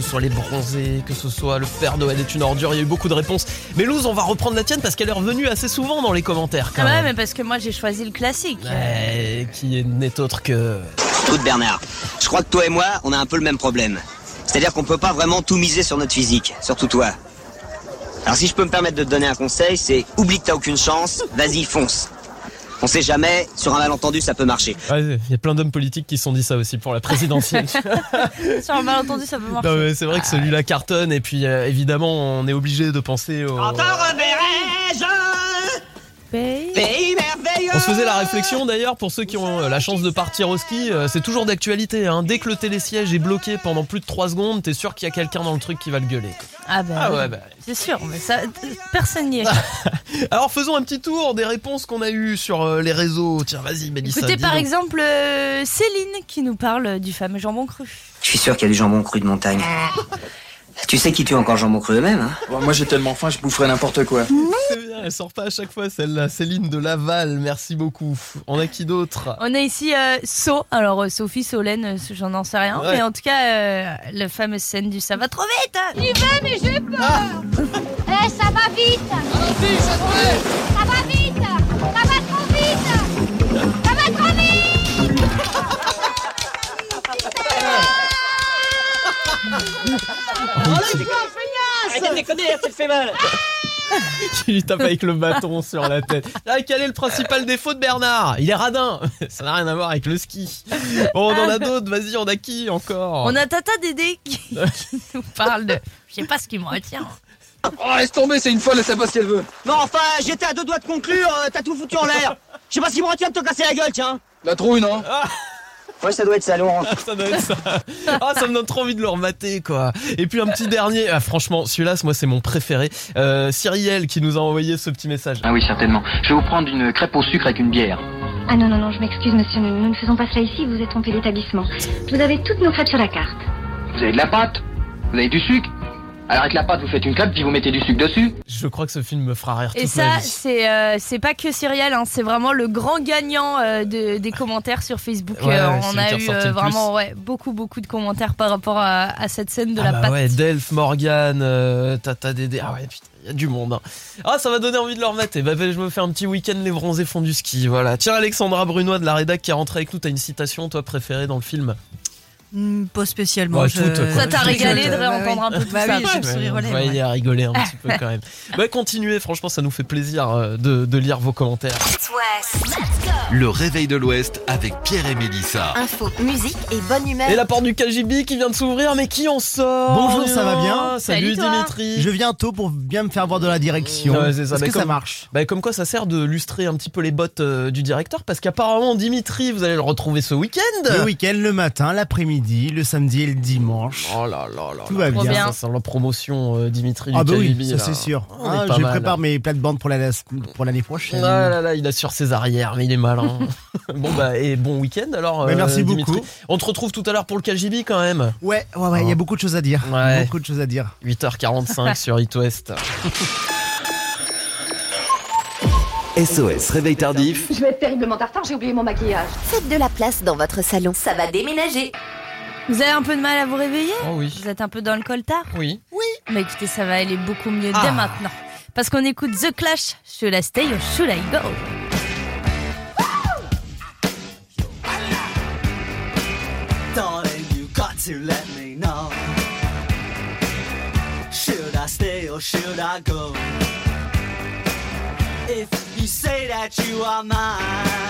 Que ce soit les bronzés, que ce soit le Père Noël est une ordure, il y a eu beaucoup de réponses. Mais Luz, on va reprendre la tienne parce qu'elle est revenue assez souvent dans les commentaires quand Ah ouais, même. mais parce que moi j'ai choisi le classique. Ouais, qui n'est autre que. Écoute Bernard, je crois que toi et moi, on a un peu le même problème. C'est-à-dire qu'on peut pas vraiment tout miser sur notre physique, surtout toi. Alors si je peux me permettre de te donner un conseil, c'est oublie que t'as aucune chance, vas-y fonce. On sait jamais, sur un malentendu ça peut marcher. Ouais, il y a plein d'hommes politiques qui se sont dit ça aussi pour la présidentielle. Sur un malentendu, ça peut marcher. Non, mais c'est vrai que celui-là cartonne et puis euh, évidemment on est obligé de penser au. Pays merveilleux On se faisait la réflexion d'ailleurs pour ceux qui ont euh, la chance de partir au ski, euh, c'est toujours d'actualité. Hein. Dès que le télésiège est bloqué pendant plus de 3 secondes, t'es sûr qu'il y a quelqu'un dans le truc qui va le gueuler. Ah bah, Ah ouais, bah. c'est sûr, mais ça, personne n'y est. Alors faisons un petit tour des réponses qu'on a eues sur euh, les réseaux. Tiens, vas-y, Mélissa. Écoutez par donc. exemple euh, Céline qui nous parle du fameux jambon cru. Je suis sûr qu'il y a du jambon cru de montagne. Tu sais qui tue encore le jambon cru eux-mêmes, hein Moi j'ai tellement faim, je boufferais n'importe quoi. C'est bien, elle sort pas à chaque fois celle-là. Céline de Laval, merci beaucoup. On a qui d'autre On a ici euh, So, alors euh, Sophie, Solène, euh, j'en en sais rien, Ouais. mais en tout cas, euh, la fameuse scène du ça va trop vite hein. J'y vais, mais j'ai peur Eh, ça va vite Ça va vite Arrêtez de déconner, ça te fait mal Qui lui tape avec le bâton sur la tête. Ah, quel est le principal défaut de Bernard? Il est radin. Ça n'a rien à voir avec le ski. Bon, on en a d'autres. Vas-y, on a qui encore? On a Tata Dédé qui, qui nous parle de... Je sais pas ce qui me retient. Oh laisse tomber, c'est une folle, elle sait pas ce qu'elle veut. Non enfin, j'étais à deux doigts de conclure, euh, t'as tout foutu en l'air Je sais pas ce qui me retient de te casser la gueule, tiens La trouille, non? Ouais, ça doit être ça, Laurent. ça doit être ça. Ah, ça me donne trop envie de le remater, quoi. Et puis un petit dernier. Ah, franchement, celui-là, moi, c'est mon préféré. Euh, Cyrielle qui nous a envoyé ce petit message. Ah oui, certainement. Je vais vous prendre une crêpe au sucre avec une bière. Ah non, non, non, je m'excuse, monsieur, nous, nous ne faisons pas cela ici, vous êtes trompé d'établissement. Vous avez toutes nos crêpes sur la carte. Vous avez de la pâte Vous avez du sucre Alors avec la pâte, vous faites une crêpe, puis vous mettez du sucre dessus. Je crois que ce film me fera rire Et toute ça, ma c'est euh, c'est pas que Cyrielle, hein, c'est vraiment le grand gagnant euh, de- des commentaires sur Facebook. Ouais, Euh, on a eu euh, vraiment ouais, beaucoup, beaucoup de commentaires par rapport à, à cette scène de Ah la bah pâte. ouais, Delph, Morgan, euh, Tata Dédé. Ah ouais, putain, il y a du monde. hein. Ah, ça va donner envie de le remettre. Et bah, je me fais un petit week-end les bronzés font du ski. Voilà. Tiens, Alexandra Brunois de la rédac qui est rentrée avec nous. T'as une citation, toi, préférée dans le film? Hmm, pas spécialement. Ouais, je-. Ça t'a régalé de bah réentendre un peu tout Bah ça. oui, je me suis Ouais, relais, on va ouais. y rigoler un petit peu quand même. Bah, continuez, franchement, ça nous fait plaisir euh, de, de lire vos commentaires. Le réveil de l'Ouest avec Pierre et Mélissa. Info, musique et bonne humeur. Et la porte du KGB qui vient de s'ouvrir, mais qui en sort Bonjour, ça va bien Salut. Dimitri. Je viens tôt pour bien me faire voir de la direction. Ouais, c'est ça. Est-ce Bah, que ça marche Bah, comme quoi ça sert de lustrer un petit peu les bottes euh, du directeur parce qu'apparemment Dimitri vous allez le retrouver ce week-end. Le week-end, le matin, l'après-midi, le samedi et le dimanche. Oh là là là. Tout va bien. bien. Ça sent la promotion euh, Dimitri Ah du bah oui, ça là. c'est sûr. Ah, je mal. prépare mes plates-bandes pour l'année pour l'année prochaine. Ah là là, il assure ses arrières, mais il est malin. bon bah et bon week-end alors. Bah, merci Dimitri. beaucoup. On te retrouve tout à l'heure pour le KGB quand même. Ouais, ouais, ouais, il y a Oh. beaucoup de choses à dire. Ouais. Beaucoup de choses à dire. 8h45 sur It West. SOS Réveil Tardif. Je vais être terriblement en retard, j'ai oublié mon maquillage. Faites de la place dans votre salon. Ça va déménager. Vous avez un peu de mal à vous réveiller Oh oui. Vous êtes un peu dans le coltard Oui. Oui. Bah écoutez, ça va aller beaucoup mieux Ah. dès maintenant. Parce qu'on écoute The Clash, Should I Stay or Should I Go Darling, you got to let me know. Should I stay or should I go? If you say that you are mine,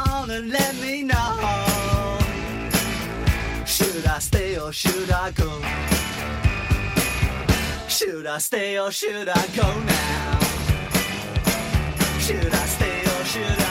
let me know. Should I stay or should I go? Should I stay or should I go now? Should I stay or should I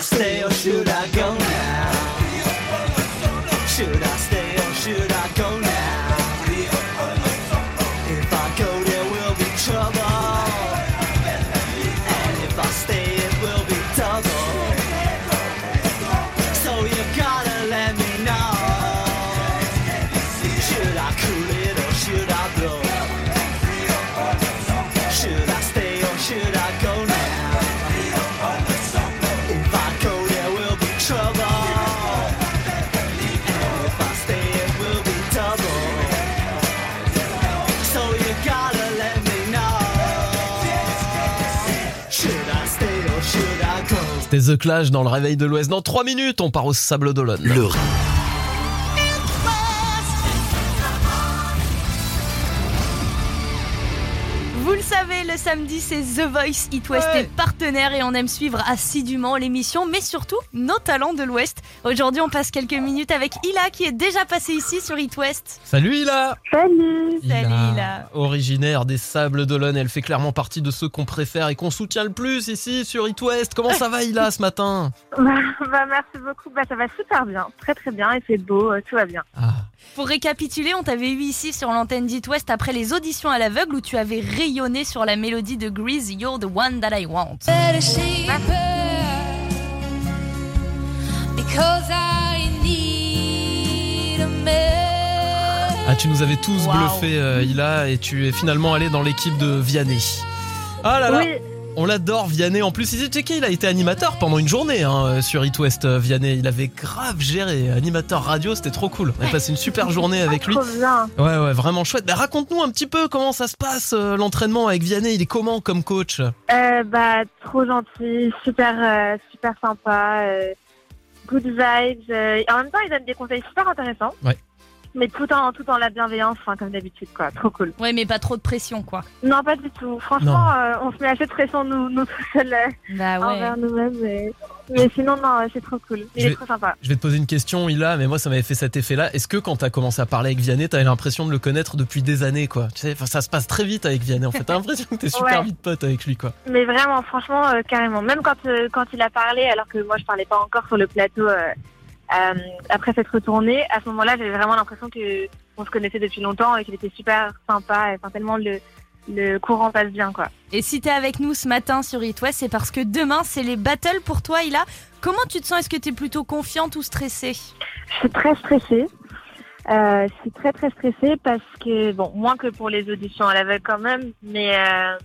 Should I stay or should I go C'était The Clash dans le réveil de l'Ouest. Dans 3 minutes, on part au Sable d'Olonne. Le samedi, c'est The Voice It West Ouais. est partenaire et on aime suivre assidûment l'émission, mais surtout nos talents de l'Ouest. Aujourd'hui, on passe quelques minutes avec Ila qui est déjà passée ici sur It West. Salut Ila Salut Salut Ila. Originaire des Sables d'Olonne, elle fait clairement partie de ceux qu'on préfère et qu'on soutient le plus ici sur It West. Comment ça va Ila ce matin? Bah, bah, Merci beaucoup. Bah, ça va super bien. Très très bien. Et c'est beau. euh, tout va bien. Pour récapituler, on t'avait eu ici sur l'antenne d'It West après les auditions à l'aveugle où tu avais rayonné sur la mélodie de Grease You're the One That I Want. Because I need a man. Ah, tu nous avais tous Wow. bluffé, euh, Ila, et tu es finalement allé dans l'équipe de Vianney. Ah là là, Oui. On l'adore, Vianney. En plus, il checké, il a été animateur pendant une journée hein, euh, sur It West, euh, Vianney. Il avait grave géré, animateur radio, c'était trop cool. On a passé une super journée avec lui. Trop bien. Ouais, ouais, vraiment chouette. Bah, raconte-nous un petit peu comment ça se passe, euh, l'entraînement avec Vianney. Il est comment comme coach? Euh, bah, trop gentil. Super, euh, super sympa. euh, good vibes. euh, et en même temps, il donne des conseils super intéressants. Ouais. Mais tout en, tout en la bienveillance, comme d'habitude, quoi. Trop cool. Ouais, mais pas trop de pression, quoi. Non, pas du tout. Franchement, euh, on se met assez de pression, nous, nous tout seuls, euh, Bah envers nous-mêmes. Mais... mais sinon, non, c'est trop cool. Il Je est vais- trop sympa. Je vais te poser une question, Ila, mais moi ça m'avait fait cet effet-là. Est-ce que quand t'as commencé à parler avec Vianney, t'avais l'impression de le connaître depuis des années, quoi? Tu sais, enfin, ça se passe très vite avec Vianney. En fait, t'as l'impression que t'es super Ouais. vite pote avec lui, quoi. Mais vraiment, franchement, euh, carrément. Même quand, euh, quand il a parlé, alors que moi je parlais pas encore sur le plateau euh, après s'être retourné, à ce moment-là, j'avais vraiment l'impression que on se connaissait depuis longtemps et qu'il était super sympa. Et, enfin, tellement le, le courant passe bien, quoi. Et si t'es avec nous ce matin sur It West, c'est parce que demain, c'est les battles pour toi, Ila. Comment tu te sens? Est-ce que t'es plutôt confiante ou stressée? Je suis très stressée. Euh, je suis très très stressée parce que bon, moins que pour les auditions à l'aveugle quand même, mais euh,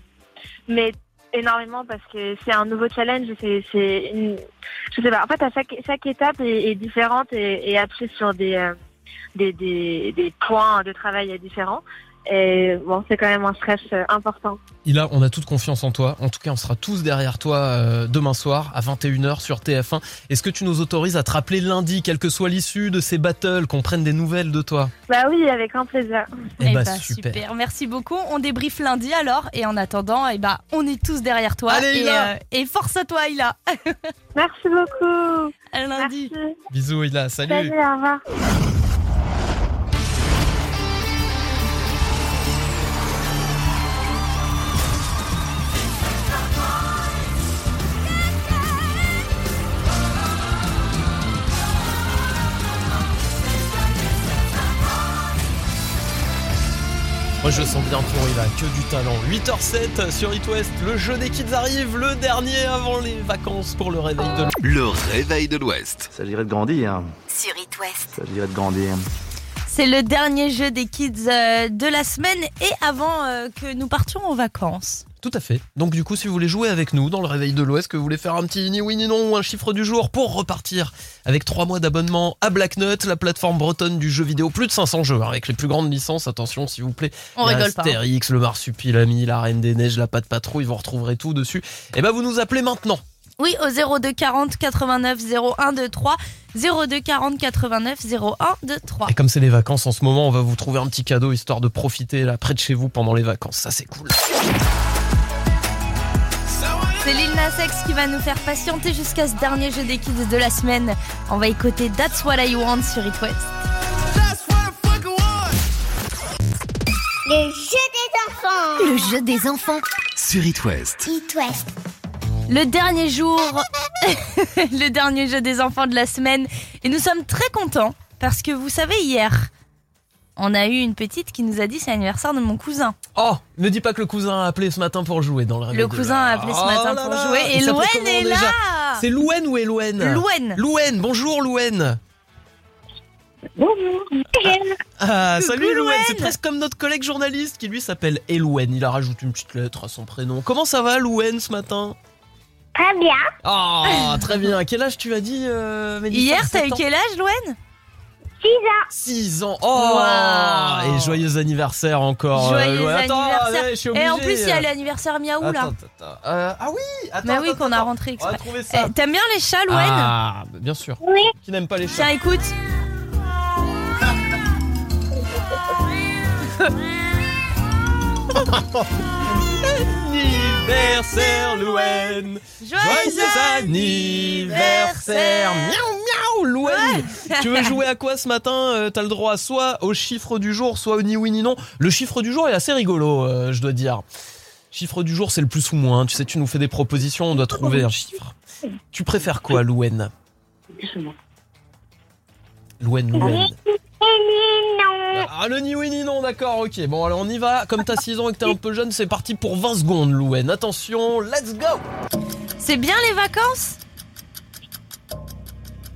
mais énormément parce que c'est un nouveau challenge. C'est c'est une, je sais pas. En fait, à chaque chaque étape est, différente et, et sur euh, des des des points de travail différents. Et bon, c'est quand même un stress euh, important. Ila, on a toute confiance en toi. En tout cas, on sera tous derrière toi euh, demain soir à 21h sur TF1. Est-ce que tu nous autorises à te rappeler lundi, quelle que soit l'issue de ces battles, qu'on prenne des nouvelles de toi? Bah oui, avec grand plaisir. Eh bah, bah, super. Merci beaucoup. On débriefe lundi alors. Et en attendant, eh bah, on est tous derrière toi. Allez, et, Ila euh, et force à toi, Ila. Merci beaucoup. À lundi. Merci. Bisous, Ila. Salut. Salut, au revoir. Moi je sens bien pour il a que du talent. 8h07 sur It West, le jeu des kids arrive, le dernier avant les vacances pour le réveil de Le réveil de l'Ouest. Ça dirait de grandir. Sur It West. Ça dirait de grandir. C'est le dernier jeu des kids euh, de la semaine et avant euh, que nous partions en vacances. Tout à fait. Donc du coup, si vous voulez jouer avec nous dans le réveil de l'Ouest, que vous voulez faire un petit ni oui ni non ou un chiffre du jour pour repartir avec 3 mois d'abonnement à Black Nut, la plateforme bretonne du jeu vidéo, plus de 500 jeux hein, avec les plus grandes licences, attention s'il vous plaît. On rigole pas, hein. Astérix, le Marsupilami, la Reine des Neiges, la Patte Patrouille, vous retrouverez tout dessus. Et ben vous nous appelez maintenant. Oui, au 02 40 89 01 23 02 40 89 01 23. Et comme c'est les vacances en ce moment, on va vous trouver un petit cadeau histoire de profiter là près de chez vous pendant les vacances. Ça c'est cool. C'est Lil Nas X qui va nous faire patienter jusqu'à ce dernier jeu des kids de la semaine. On va écouter That's What I Want sur It West. Le jeu des enfants. Le jeu des enfants. Sur It West. It West. Le dernier jour, le dernier jeu des enfants de la semaine. Et nous sommes très contents parce que vous savez, hier, on a eu une petite qui nous a dit c'est l'anniversaire de mon cousin. Oh, ne dis pas que le cousin a appelé ce matin pour jouer dans le réveil Le cousin a appelé ce matin Oh là pour là. jouer et Louen est là. C'est Louen ou Elouen Louen. Louen, bonjour Louen. Bonjour. Ah, Coucou, salut Louen, c'est presque comme notre collègue journaliste qui lui s'appelle Elouen. Il a rajouté une petite lettre à son prénom. Comment ça va Louen ce matin? Très bien. Oh, très bien. Quel âge tu as dit euh, Mélissa? Hier, t'as eu quel âge, Louen 6 ans. 6 ans. Oh Waouh. Et joyeux anniversaire encore. euh, Joyeux Louen. Attends, anniversaire. ouais, je suis Et en obligé. plus, il y a l'anniversaire Miaou là. Attends. Euh, ah oui, attends. Bah oui, qu'on a rentré exprès. Eh, T'aimes bien les chats, Louen Ah, bah, bien sûr. Oui. Qui n'aime pas les chats Tiens, écoute. anniversaire, Louen Joyeux anniversaire Miaou miaou, Louen Tu veux jouer à quoi ce matin Euh, T'as le droit soit au chiffre du jour, soit au ni oui ni non. Le chiffre du jour est assez rigolo, euh, je dois dire. Chiffre du jour, c'est le plus ou moins. Tu sais, tu nous fais des propositions, on doit trouver un chiffre. Tu préfères quoi, Louen Louen, Louen. Ah, le ni oui ni non, d'accord, ok. Bon, alors on y va. Comme t'as 6 ans et que t'es un peu jeune, c'est parti pour 20 secondes, Louen. Attention, let's go C'est bien les vacances?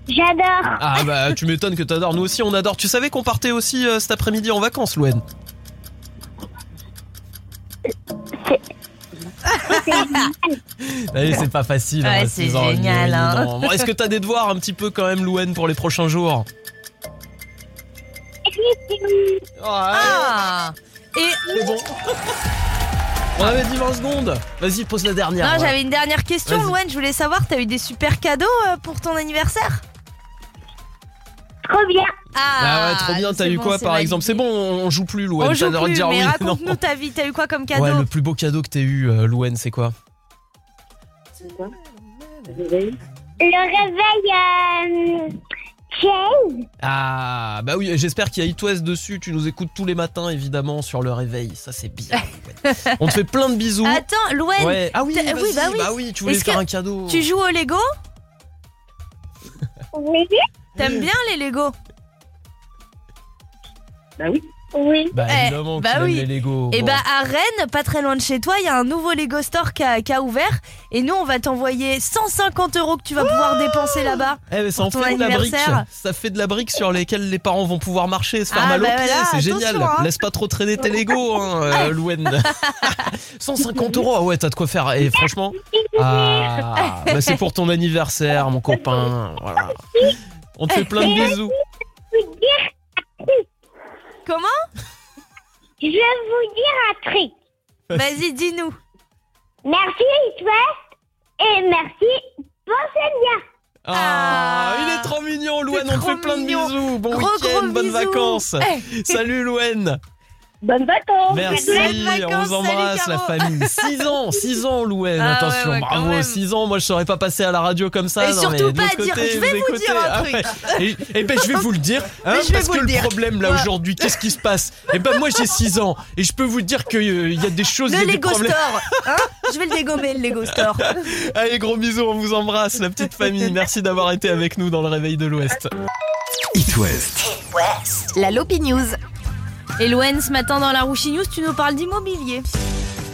J'adore. Ah bah, tu m'étonnes que t'adores. Nous aussi, on adore. Tu savais qu'on partait aussi euh, cet après-midi en vacances, Louen Allez, c'est pas facile. Ouais, hein, c'est 6 ans, ni génial, hein. non. Bon, Est-ce que t'as des devoirs un petit peu quand même, Louen, pour les prochains jours? Ah Et C'est bon. On avait dit 20 secondes. Vas-y, pose la dernière. non, ouais. j'avais une dernière question. Louane. Je voulais savoir, t'as eu des super cadeaux euh, pour ton anniversaire? Trop bien. Ah ouais, trop bien. T'as c'est eu bon, quoi par exemple? C'est bon, on joue plus, Louen. On joue J'adore plus, dire mais oui. raconte-nous ta vie. T'as eu quoi comme cadeau? Ouais, le plus beau cadeau que t'aies eu, euh, Louen, c'est quoi? Le réveil, euh, Chase. Ah, bah oui, j'espère qu'il y a It West dessus. Tu nous écoutes tous les matins, évidemment, sur le réveil. Ça, c'est bien. ouais. On te fait plein de bisous. Attends, Louane. Ouais. Ah oui, bah oui. bah oui, tu voulais faire un cadeau. Tu joues au Lego Oui. T'aimes bien les Lego Bah oui. Oui. Bah Eh, évidemment que bah tu aimes oui. les Lego. Et Bon. bah à Rennes, pas très loin de chez toi, il y a un nouveau Lego Store qui a, qui a ouvert. Et nous, on va t'envoyer 150 euros que tu vas pouvoir dépenser là-bas. Eh mais ça en fait de la brique. anniversaire. Ça fait de la brique sur lesquelles les parents vont pouvoir marcher, se faire Ah, mal bah aux pieds. voilà, c'est génial. hein. Laisse pas trop traîner tes Lego, hein, euh, Louen. 150 euros, ah ouais, t'as de quoi faire. Et franchement, ah, bah c'est pour ton anniversaire, mon copain. Voilà. On te fait plein de bisous. Comment je vais vous dire un truc. Vas-y, dis-nous. Merci, West. Et merci, pensez bien. Ah, il est trop mignon, Louen. On te trop fait plein mignon. de bisous. Bon week-end, bonnes bisous. vacances. Eh. Salut, Louen. Bonnes vacances. Merci, Bonnes vacances, on vous embrasse la famille. 6 ans, 6 ans Louane, Ah attention, ouais, bravo, même. 6 ans, moi je serais pas passé à la radio comme ça. Et non, surtout mais de pas l'autre dire, côté, je vais vous dire un ah ouais. Et, et ben je vais vous le dire, hein, parce vous que le le dire. problème là Ouais. aujourd'hui, qu'est-ce qui se passe? Et ben moi j'ai 6 ans et je peux vous dire qu'il y a des choses, il y Le a des Lego problèmes. Store. Hein? Je vais le dégommer, le Lego Store. Allez, gros bisous, on vous embrasse, la petite famille. Merci d'avoir été avec nous dans le réveil de l'Ouest. It West. La Lopi News. Et ce matin dans la Rouchi News, tu nous parles d'immobilier.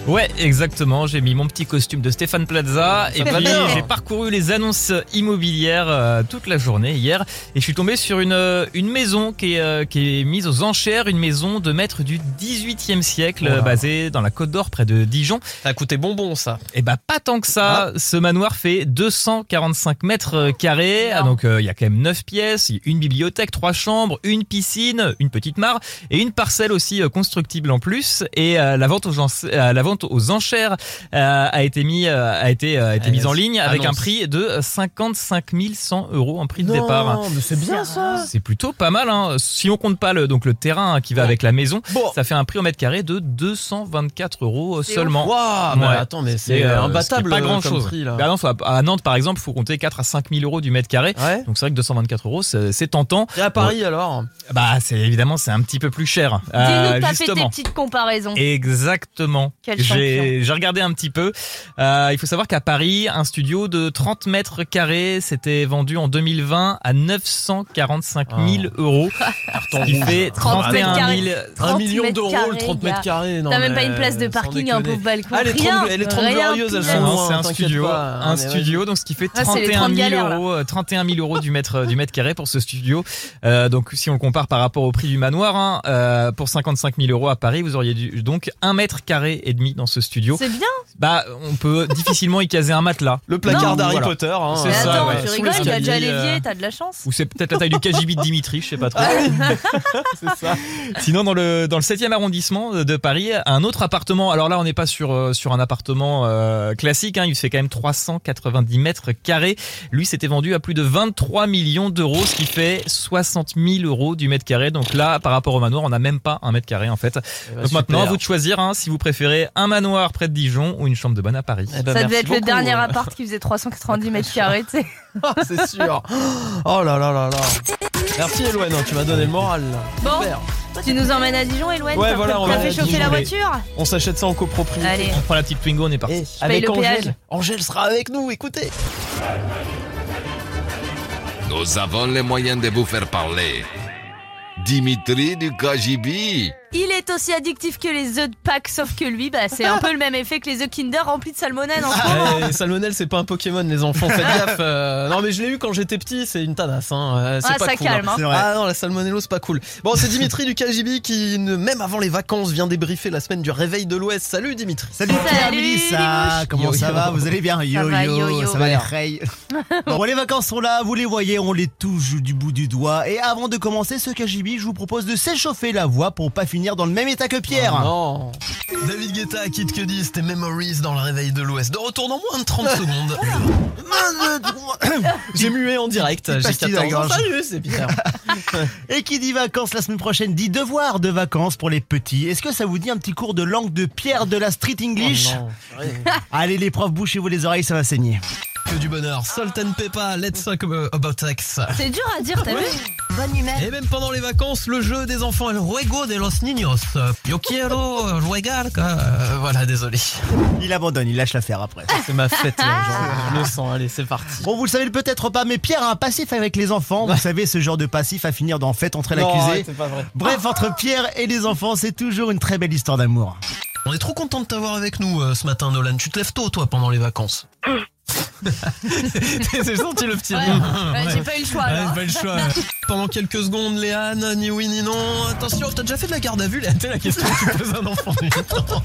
Ouais, exactement. J'ai mis mon petit costume de Stéphane Plaza et puis j'ai parcouru les annonces immobilières euh, toute la journée hier et je suis tombé sur une euh, une maison qui est euh, qui est mise aux enchères, une maison de maître du 18e siècle Wow. basée dans la Côte d'Or près de Dijon. Ça a coûté bonbon ça. Et bah pas tant que ça. Ce manoir fait 245 mètres carrés. Ah, donc euh, il y a quand même 9 pièces, il y a une bibliothèque, trois chambres, une piscine, une petite mare et une parcelle aussi euh, constructible en plus. Et euh, la vente aux, gens- euh, la vente aux enchères euh, a été mis euh, a été euh, a été mise en ligne avec un prix de 55 100 euros en prix de Non, départ. mais c'est bien ça. C'est plutôt pas mal. Hein. Si on compte pas le donc le terrain qui va avec la maison, Bon. ça fait un prix au mètre carré de 224 euros seulement. Waouh, Ouais. attends, mais c'est euh, imbattable pas grand comme chose. prix, là. Bah non, faut- à Nantes par exemple, faut compter 4 à 5 000 euros du mètre carré. Ouais. Donc c'est vrai que 224 euros, c'est tentant. Et à Paris alors? Bah c'est évidemment c'est un petit peu plus cher. Dis-nous Euh, fait tes justement. petites comparaisons. Exactement. Quel J'ai regardé un petit peu. Euh, il faut savoir qu'à Paris, un studio de 30 mètres carrés s'était vendu en 2020 à 945 000 euros. Ce qui fait 30 mètres 31 carrés. 000. 1 30 million d'euros, le carrés, 30 gars. mètres carrés. non, T'as même pas une place de parking, un déconner. pauvre balcon. Ah, les 30, Rien, les 30 rien, glorieuses, elles sont c'est un studio, pas, hein, un mais studio, donc ce qui fait Ah, c'est les 31 30 000 galères, là. euros, euh, 31 000 euros du mètre du mètre carré pour ce studio. Euh, donc si on le compare par rapport au prix du manoir, hein, euh, pour 55 000 euros à Paris, vous auriez dû, donc un mètre carré et demi dans ce studio. C'est bien. Bah, on peut difficilement y caser un matelas. Le placard d'Harry Voilà. Potter. hein, C'est ça, attends, ouais. tu rigoles, il y a déjà l'évier, euh, t'as de la chance. Ou c'est peut-être la taille du KGB de Dimitri, je sais pas trop. c'est ça. Sinon, dans le dans le 7e arrondissement de Paris, un autre appartement. Alors là, on n'est pas sur euh, sur un appartement euh, classique. Hein, il fait quand même 390 mètres carrés. Lui, c'était vendu à plus de 23 millions d'euros, ce qui fait 60 000 euros du mètre carré. Donc là, par rapport au manoir, on n'a même pas un mètre carré en fait. Eh ben, Donc maintenant, à vous de choisir hein, si vous préférez un un manoir près de Dijon ou une chambre de bonne à Paris. Eh ben, Ça devait être le dernier euh. appart qui faisait 390 mètres carrés, tu sais. c'est sûr. Oh là là là là. Merci Eloane, hein, tu m'as donné le moral. là. Bon, Super. tu nous emmènes à Dijon, Eloane Ouais, voilà, fait- on T'as va fait chauffer la voiture On s'achète ça en copropriété. Allez. On prend la petite Twingo, on est parti. paye Avec le Angèle. Angèle sera avec nous, écoutez. Nous avons les moyens de vous faire parler. Dimitri du KGB. Il est aussi addictif que les œufs de Pâques, sauf que lui, bah, c'est un peu le même effet que les œufs Kinder remplis de salmonelle en ce moment. Eh, Salmonelle, c'est pas un Pokémon, les enfants. Faites gaffe. euh, Non, mais je l'ai eu quand j'étais petit. C'est une tanasse. Hein. euh, C'est Ah, pas ça cool. calme, hein. C'est vrai. Ah non, la salmonello, c'est pas cool. Bon, c'est Dimitri du KGB qui, ne- même avant les vacances, vient débriefer la semaine du réveil de l'Ouest. Salut Dimitri. Salut Pierre Salut, Mélissa, comment Yo, ça yo. va Vous allez bien Yo va, yo, ça va les reilles Bon, les vacances sont là, vous les voyez, on les touche du bout du doigt. Et avant de commencer ce KGB, je vous propose de s'échauffer la voix pour pas finir dans le même état que Pierre. Oh non. David Guetta, Kid Cudi, c'était Memories dans le réveil de l'Ouest. De retour dans moins de 30 secondes. J'ai mué en direct. J'ai pastille dans la 14 ans. gorge. Salut, c'est Pierre. Et qui dit vacances la semaine prochaine dit devoir de vacances pour les petits. Est-ce que ça vous dit un petit cours de langue de Pierre de la Street English Oh non. Allez les profs, bouchez-vous les oreilles, ça va saigner. Que du bonheur. Salt and pepper, let's talk about sex. C'est dur à dire, t'as vu Bonne humeur. Et même pendant les vacances, le jeu des enfants, el juego de los niños. Yo quiero jugar. Euh, voilà, désolé. Il abandonne, il lâche l'affaire après. C'est ma fête, là, genre, je le sens. Allez, c'est parti. Bon, vous le savez peut-être pas, mais Pierre a un passif avec les enfants. Vous savez, ce genre de passif à finir dans Faites entrer Non, l'accusé. arrête, c'est pas vrai. Bref, entre Pierre et les enfants, c'est toujours une très belle histoire d'amour. On est trop content de t'avoir avec nous euh, ce matin, Nolan. Tu te lèves tôt, toi, pendant les vacances? J'ai senti le petit Ouais, j'ai pas eu le choix, Ouais, pas eu le choix. Pendant quelques secondes, Léane, ni oui ni non. Attention, t'as déjà fait de la garde à vue, Léane C'est la question que tu poses à un enfant de 8 ans.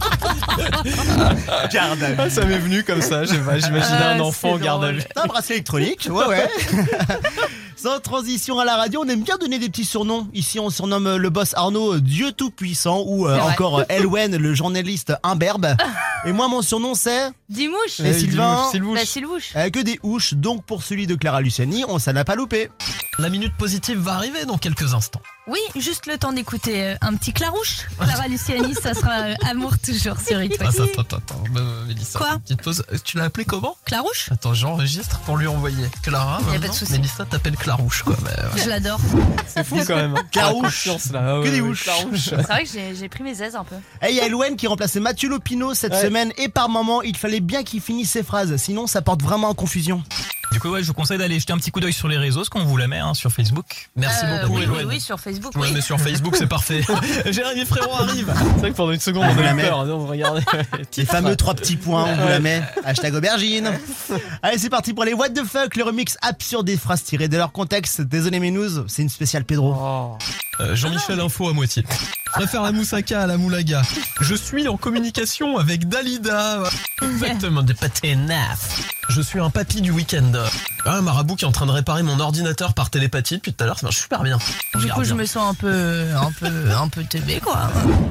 Garde à vue. Ah, ça m'est venu comme ça, je sais pas, j'imaginais Ah, un enfant c'est garde à vue. T'as un bracelet électronique, ouais, ouais. Sans transition à la radio, on aime bien donner des petits surnoms. Ici, on surnomme le boss Arnaud euh, Dieu Tout-Puissant ou euh, encore euh, Elwen, le journaliste imberbe. Et moi, mon surnom, c'est Dimouche Et Sylvain Sylvouche. Bah, euh, que des houches. Donc, pour celui de Clara Luciani, on s'en a pas loupé. La minute positive va arriver dans quelques instants. Oui, juste le temps d'écouter euh, un petit Clarouche. Clara Luciani, ça sera euh, Amour toujours sur It Attends, attends, attends, euh, Mélissa. Quoi Petite pause. Euh, Tu l'as appelé comment Clarouche Attends, j'enregistre pour lui envoyer. Clara, Y a pas de souci. Mélissa t'appelle Clarouche, quoi. mais, ouais. Je l'adore. C'est fou quand même. Clarouche. Confiance, là. Ah Que des ouais. Clarouche. C'est vrai que j'ai j'ai pris mes aises un peu. Et il y a Elwen qui remplaçait Mathieu Lopino cette Ouais. semaine et par moment, il fallait bien qu'il finisse ses phrases, sinon ça porte vraiment en confusion. Du coup, ouais, je vous conseille d'aller jeter un petit coup d'œil sur les réseaux, ce qu'on vous la met hein, sur Facebook. Merci Euh, beaucoup, oui, oui, oui, sur Facebook. Ouais, oui. mais sur Facebook, c'est parfait. Jérémy Frérot arrive. C'est vrai que pendant une seconde, on vous a la met. peur. Non, regardez. Les fameux trois petits points, on vous la met. Hashtag aubergine. Allez, c'est parti pour les What the fuck, le remix absurde des phrases tirées de leur contexte. Désolé, mes news, c'est une spéciale Pedro. Oh. Euh, Jean-Michel Info à moitié. Je préfère la moussaka à la moulaga. Je suis en communication avec Dalida. Exactement, des pâtés naf. Je suis un papy du week-end. Ah, un marabout qui est en train de réparer mon ordinateur par télépathie depuis tout à l'heure, ça marche super bien. Du coup, je me sens un peu, un peu, un peu teubé, quoi.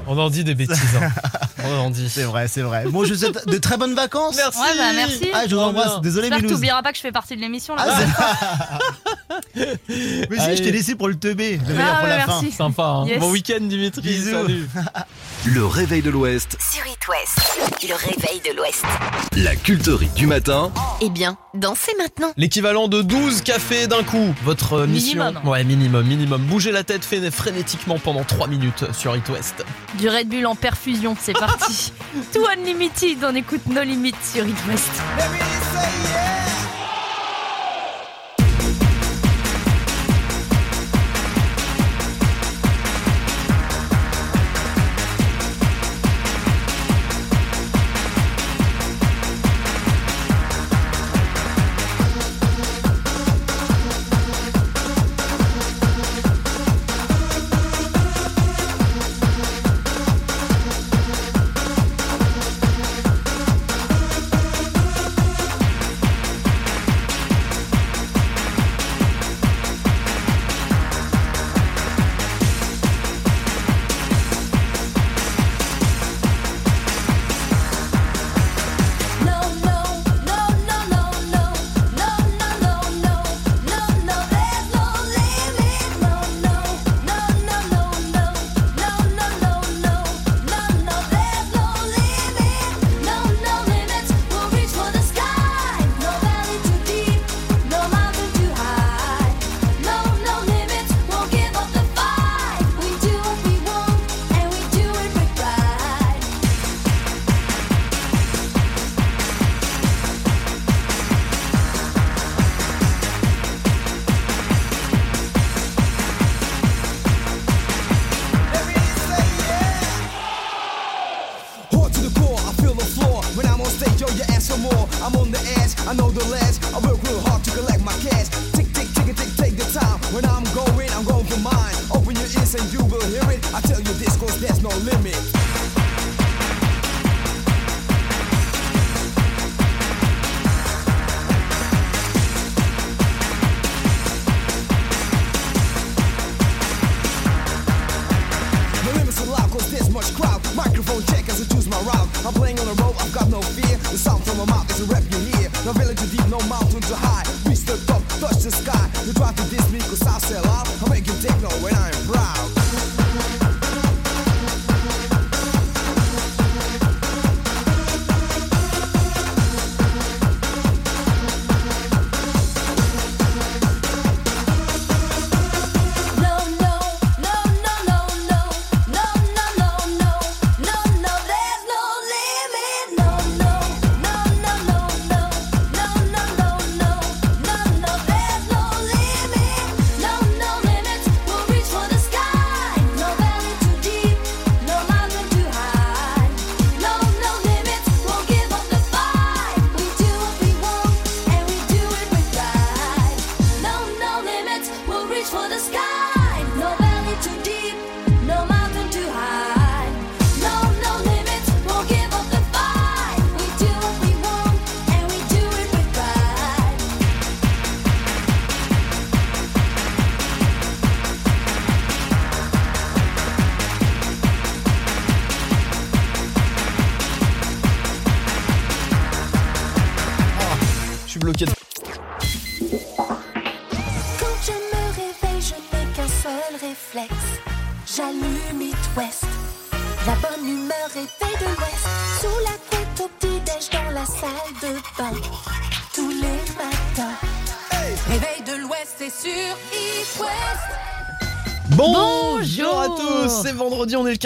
On en dit des bêtises. hein. On en dit. C'est vrai, c'est vrai. Bon, je vous souhaite de très bonnes vacances. Merci. Ouais, bah, merci. Ah, je vous embrasse. Désolé, J'espère que news. t'oublieras pas que je fais partie de l'émission, là. Ah, c'est- Mais si, Allez. je t'ai laissé pour le teubé. Le meilleur Ah, pour ouais, la merci. Sympa. hein. Yes. Bon week-end, Dimitri. Bisous. Salut. Le réveil de l'Ouest, Sur It West, le réveil de l'Ouest. la culterie du matin. Eh bien, dansez maintenant. L'équivalent de 12 cafés d'un coup. Votre mission. Minimum. Ouais, minimum, minimum. Bougez la tête frénétiquement pendant 3 minutes sur It West. Du Red Bull en perfusion, c'est parti. Tout unlimited, on écoute No Limit sur It West.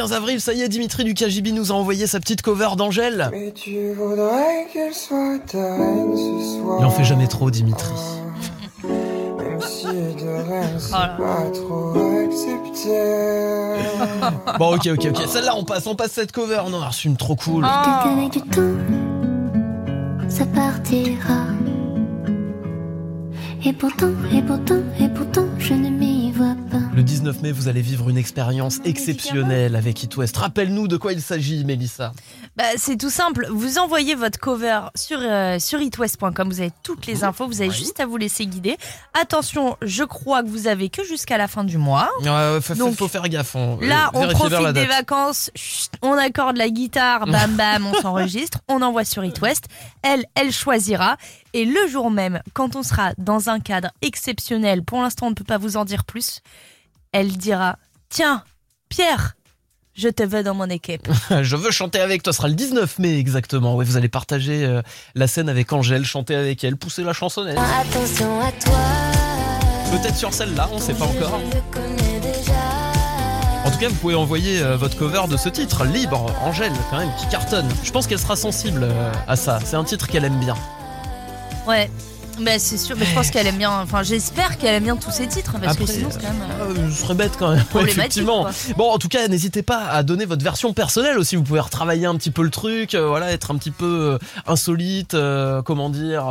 15 avril, ça y est, Dimitri du KGB nous a envoyé sa petite cover d'Angèle. Mais tu voudrais qu'elle soit ta reine ce soir. Il en fait jamais trop, Dimitri. Même si de reine c'est pas trop accepté. Bon, ok, ok, ok, celle-là on passe, on passe cette cover, on en a reçu une trop cool. Peut-être qu'avec du temps, ça partira. Et pourtant, et pourtant, et pourtant, 19 mai, vous allez vivre une expérience exceptionnelle avec It West. Rappelle-nous de quoi il s'agit, Mélissa. Bah, c'est tout simple. Vous envoyez votre cover sur, euh, sur itwest.com. Vous avez toutes les infos. Vous avez juste à vous laisser guider. Attention, je crois que vous avez que jusqu'à la fin du mois. Ouais, faut, Donc, faut faire gaffe. hein. Là, Euh, on profite des vacances. Chut, on accorde la guitare. Bam, bam, on s'enregistre. On envoie sur itwest. Elle, elle choisira. Et le jour même, quand on sera dans un cadre exceptionnel, pour l'instant, on ne peut pas vous en dire plus, elle dira Tiens, Pierre, je te veux dans mon équipe. Je veux chanter avec toi, ce sera le 19 mai exactement. Ouais, vous allez partager euh, la scène avec Angèle, chanter avec elle, pousser la chansonnette. Attention à toi. Peut-être sur celle-là, on sait pas encore. En tout cas, vous pouvez envoyer euh, votre cover de ce titre, Libre, Angèle, quand même, qui cartonne. Je pense qu'elle sera sensible euh, à ça. C'est un titre qu'elle aime bien. Ouais. Mais c'est sûr, mais je pense qu'elle aime bien. Enfin, j'espère qu'elle aime bien tous ces titres parce que sinon c'est quand même. euh, Euh, je serais bête quand même, ouais, effectivement. quoi. Bon, en tout cas, n'hésitez pas à donner votre version personnelle aussi. Vous pouvez retravailler un petit peu le truc, euh, voilà, être un petit peu euh, insolite, comment dire,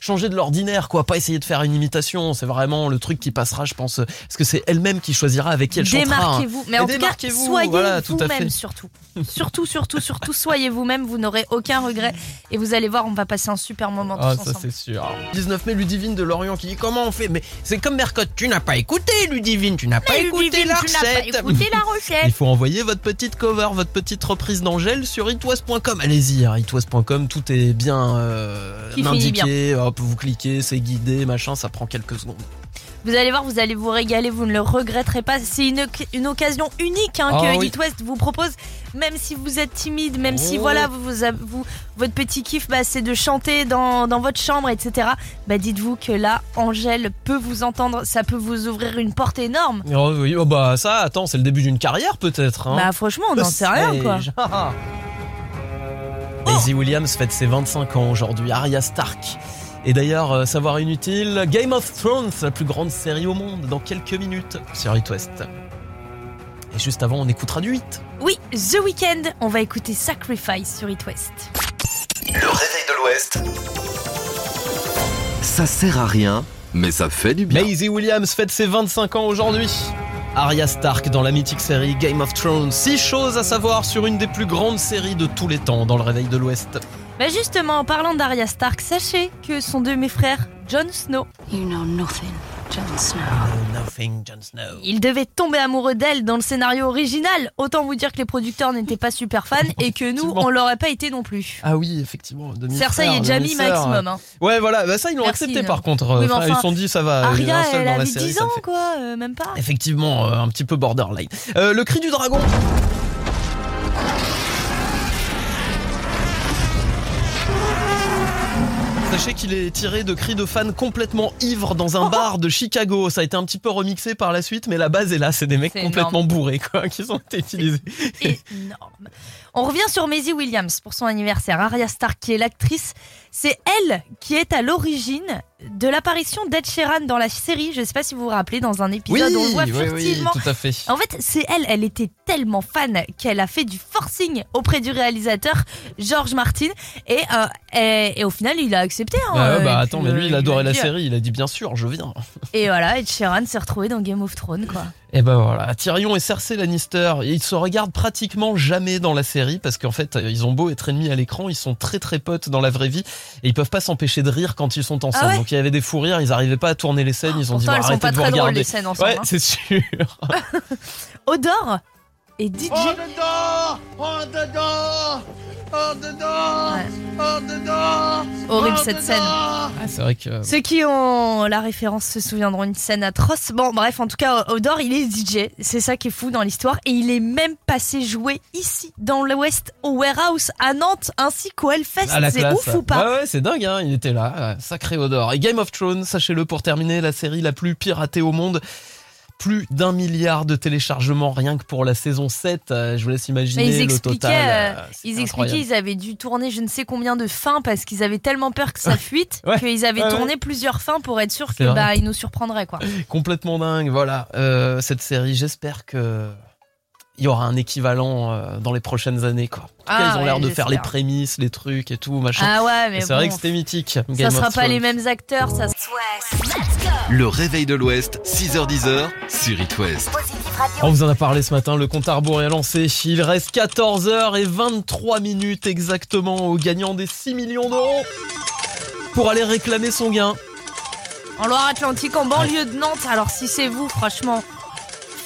changer de l'ordinaire, quoi. Pas essayer de faire une imitation. C'est vraiment le truc qui passera, je pense, parce que c'est elle-même qui choisira avec qui elle chantera. hein. Démarquez-vous. Mais Et en tout cas, soyez voilà, vous-même surtout. Surtout, surtout, surtout, soyez vous-même. Vous n'aurez aucun regret. Et vous allez voir, on va passer un super moment Ah, tous ça ensemble. c'est sûr. 19 mai, Ludivine de Lorient qui dit comment on fait? Mais c'est comme Mercotte, tu n'as pas écouté Ludivine, tu n'as pas écouté la pas recette. écouté la recette. Il faut envoyer votre petite cover, votre petite reprise d'Angèle sur itwest.com. Allez-y, hein, itwest.com, tout est bien euh, indiqué. Hop, vous cliquez, c'est guidé, machin, ça prend quelques secondes. Vous allez voir, vous allez vous régaler, vous ne le regretterez pas. C'est une, une occasion unique hein, Ah que oui. It West vous propose. Même si vous êtes timide, même si Oh. voilà, vous, vous, vous- votre petit kiff, bah, c'est de chanter dans, dans votre chambre, etc. Bah, dites-vous que là, Angèle peut vous entendre, ça peut vous ouvrir une porte énorme. Oh, oui, oh, bah ça, attends, c'est le début d'une carrière peut-être. hein. Bah, franchement, on n'en sait rien, quoi. Sais-je. Maisie Williams fête ses 25 ans aujourd'hui, Arya Stark. Et d'ailleurs, euh, savoir inutile, Game of Thrones, la plus grande série au monde, dans quelques minutes sur It West. Et juste avant, on écoutera du 8. Oui, The Weeknd, on va écouter Sacrifice sur It West. Le réveil de l'Ouest. Ça sert à rien, mais ça fait du bien. Maisie Williams fête ses 25 ans aujourd'hui. Arya Stark dans la mythique série Game of Thrones. Six choses à savoir sur une des plus grandes séries de tous les temps dans le réveil de l'Ouest. Bah justement, en parlant d'Arya Stark, sachez que son deux mes frères, Jon Snow, You know nothing, Jon Snow. nothing, Jon Snow. il devait tomber amoureux d'elle dans le scénario original. Autant vous dire que les producteurs n'étaient pas super fans et que nous, on l'aurait pas été non plus. Ah oui, effectivement. Cersei et Jamie maximum. Hein. Ouais, voilà, bah ça ils l'ont accepté non. par contre. Oui, mais Enfin, ils se sont dit ça va. Arya, elle dans la avait série, 10 ça le ans, fait. quoi, euh, même pas. Effectivement, euh, un petit peu borderline. Euh, le cri du dragon. Sachez qu'il est tiré de cris de fans complètement ivres dans un bar de Chicago. Ça a été un petit peu remixé par la suite, mais la base est là. C'est des mecs complètement énorme. bourrés, quoi, qui sont utilisés. énorme. On revient sur Maisie Williams pour son anniversaire. Arya Stark, qui est l'actrice, c'est elle qui est à l'origine de l'apparition d'Ed Sheeran dans la série. Je ne sais pas si vous vous rappelez, dans un épisode, on le voit oui, oui, furtivement. tout à fait. En fait, c'est elle, elle était tellement fan qu'elle a fait du forcing auprès du réalisateur George Martin et, euh, et, et au final il a accepté. hein, Ah ouais, bah euh, attends, mais lui euh, il adorait a la série, il a dit bien sûr, je viens. Et voilà, Ed Sheeran s'est retrouvé dans Game of Thrones quoi. Et ben voilà, Tyrion et Cersei Lannister, ils se regardent pratiquement jamais dans la série parce qu'en fait, ils ont beau être ennemis à l'écran, ils sont très très potes dans la vraie vie et ils peuvent pas s'empêcher de rire quand ils sont ensemble. Ah ouais Donc il y avait des fous rires, ils arrivaient pas à tourner les scènes, ils ont dit pourtant, bah, elles sont arrêtez pas de vous très drôles, regarder. les scènes ensemble, Ouais, hein. c'est sûr. Odor et DJ. Oh dedans Oh dedans Oh dedans Oh dedans Horrible cette dedans scène. Ah, c'est vrai que Ceux qui ont la référence se souviendront d'une scène atroce. Bon, bref, en tout cas, Odor, il est DJ. C'est ça qui est fou dans l'histoire. Et il est même passé jouer ici, dans l'Ouest, au Warehouse, à Nantes, ainsi qu'au Hellfest. la C'est classe. ouf ou pas Ouais, ouais, c'est dingue, hein, il était là, ouais, sacré Odor. Et Game of Thrones, sachez-le pour terminer, la série la plus piratée au monde. Plus d'un milliard de téléchargements rien que pour la saison 7. euh, je vous laisse imaginer Mais ils le expliquaient, total. euh, euh, ils expliquaient, ils avaient dû tourner je ne sais combien de fins parce qu'ils avaient tellement peur que ça fuite Ouais. qu'ils avaient Ouais, tourné ouais. plusieurs fins pour être sûr que bah ils nous surprendraient quoi. complètement dingue. Voilà, euh, cette série, j'espère que il y aura un équivalent euh, dans les prochaines années. Quoi. En tout Ah ils ont ouais, l'air de faire les prémices, les trucs et tout, machin. Ah ouais, mais Et c'est vrai que c'était mythique. Ça Game sera of pas les mêmes acteurs, ça. Le réveil de l'Ouest, 6h10 sur It West. On vous en a parlé ce matin, le compte à rebours est lancé. Il reste 14h23 minutes exactement au gagnant des 6 millions d'euros pour aller réclamer son gain. En Loire-Atlantique, en banlieue de Nantes. Alors si c'est vous, franchement.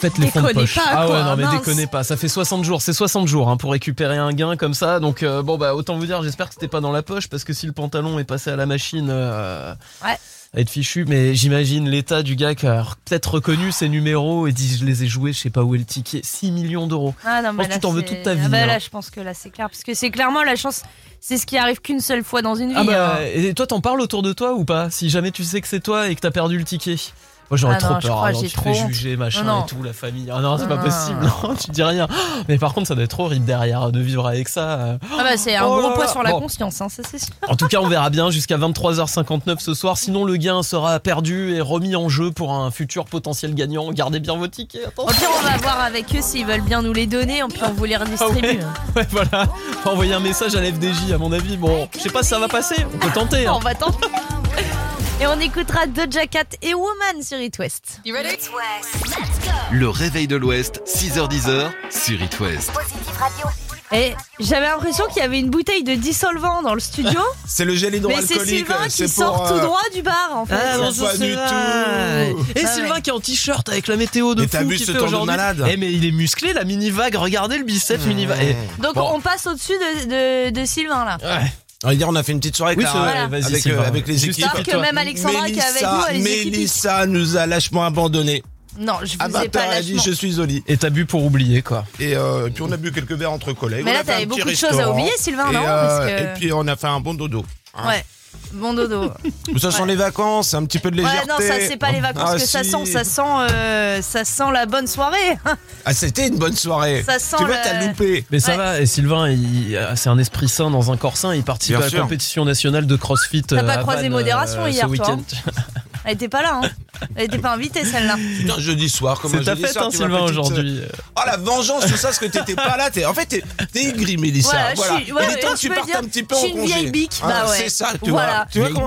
Faites les fonds de poche. pas, ah ouais, quoi, non mais mince. déconnez pas, ça fait 60 jours, c'est 60 jours hein, pour récupérer un gain comme ça. Donc euh, bon bah autant vous dire, j'espère que c'était pas dans la poche parce que si le pantalon est passé à la machine, euh, Ouais. ça va être fichu. Mais j'imagine l'état du gars qui a peut-être reconnu ses numéros et dit je les ai joués, je sais pas où est le ticket, 6 millions d'euros. Ah non, Je mais pense que là, tu t'en veux toute ta vie. Ah bah hein. là, je pense que là, c'est clair. Parce que c'est clairement la chance. C'est ce qui arrive qu'une seule fois dans une vie. Ah bah, hein. et toi t'en parles autour de toi ou pas? Si jamais tu sais que c'est toi et que t'as perdu le ticket. Moi j'aurais Ah trop non, peur, crois, j'ai tu trop fais juger machin Non, et tout, la famille. Ah non, c'est pas possible, non, tu dis rien. Mais par contre ça doit être horrible derrière de vivre avec ça. Ah bah, c'est un Oh gros poids sur la Bon. conscience, hein, ça c'est sûr. En tout cas, on verra bien jusqu'à 23h59 ce soir. Sinon, le gain sera perdu et remis en jeu pour un futur potentiel gagnant. Gardez bien vos tickets. Au Attention. pire, on va voir avec eux s'ils veulent bien nous les donner, puis on vous les Ah redistribue. ouais. Ouais, voilà. Envoyer un message à l'FDJ, à mon avis. Bon, je sais pas si ça va passer. On peut tenter. hein. On va tenter. Et on écoutera Doja Cat et Woman sur It West. Le réveil de l'Ouest, 6h10 sur It West. Et j'avais l'impression qu'il y avait une bouteille de dissolvant dans le studio. C'est le gel Mais hydroalcoolique. c'est Sylvain qui sort tout euh, droit du bar en fait. Ah, pas du tout. Et Ah Sylvain ouais. qui est en t-shirt avec la météo de Et t'as fou vu qui ce fait temps de aujourd'hui. malade Eh mais il est musclé la mini vague. Regardez le biceps mini vague. Eh, Donc bon. on passe au-dessus de, de, de Sylvain là. Ouais. On va dire, on a fait une petite soirée Oui, avec, euh, avec les Juste équipes. Que même Alexandra qui est avec nous, elle équipe. Mélissa nous a lâchement abandonné. Non, je vous ai 20h, pas elle a dit lâchement. je suis au lit. Et t'as bu pour oublier quoi. Et, euh, et puis on a bu quelques verres entre collègues. Mais là, t'avais beaucoup de choses à oublier, Sylvain, et, non euh, Parce que- et puis on a fait un bon dodo. hein. Ouais. Bon dodo. Ça sent les vacances, un petit peu de Ouais, légèreté. non, ça c'est pas les vacances Ah, que ça sent, ça sent, euh, ça sent la bonne soirée. Ah, c'était une bonne soirée. Ça sent tu vois, le- t'as loupé. Mais ça Ouais. va, et Sylvain, euh, c'est un esprit sain dans un corps sain. Il participe Bien à la sûr. compétition nationale de CrossFit. T'as euh, pas croisé modération euh, hier, ce toi, week-end. Elle était pas là, hein. Elle était pas invitée celle-là. Putain, jeudi soir, comme C'est un ta jeudi fête, soir, hein, Sylvain, aujourd'hui. Oh la vengeance, tout ça, parce que t'étais pas là. T'es... En fait, t'es, aigri, Mélissa. Voilà, Voilà, je suis- ouais, Il est temps ouais, que je tu partes un petit peu je en suis une congé. vieille bique, Hein, bah ouais. C'est ça, tu vois. Tu vois comment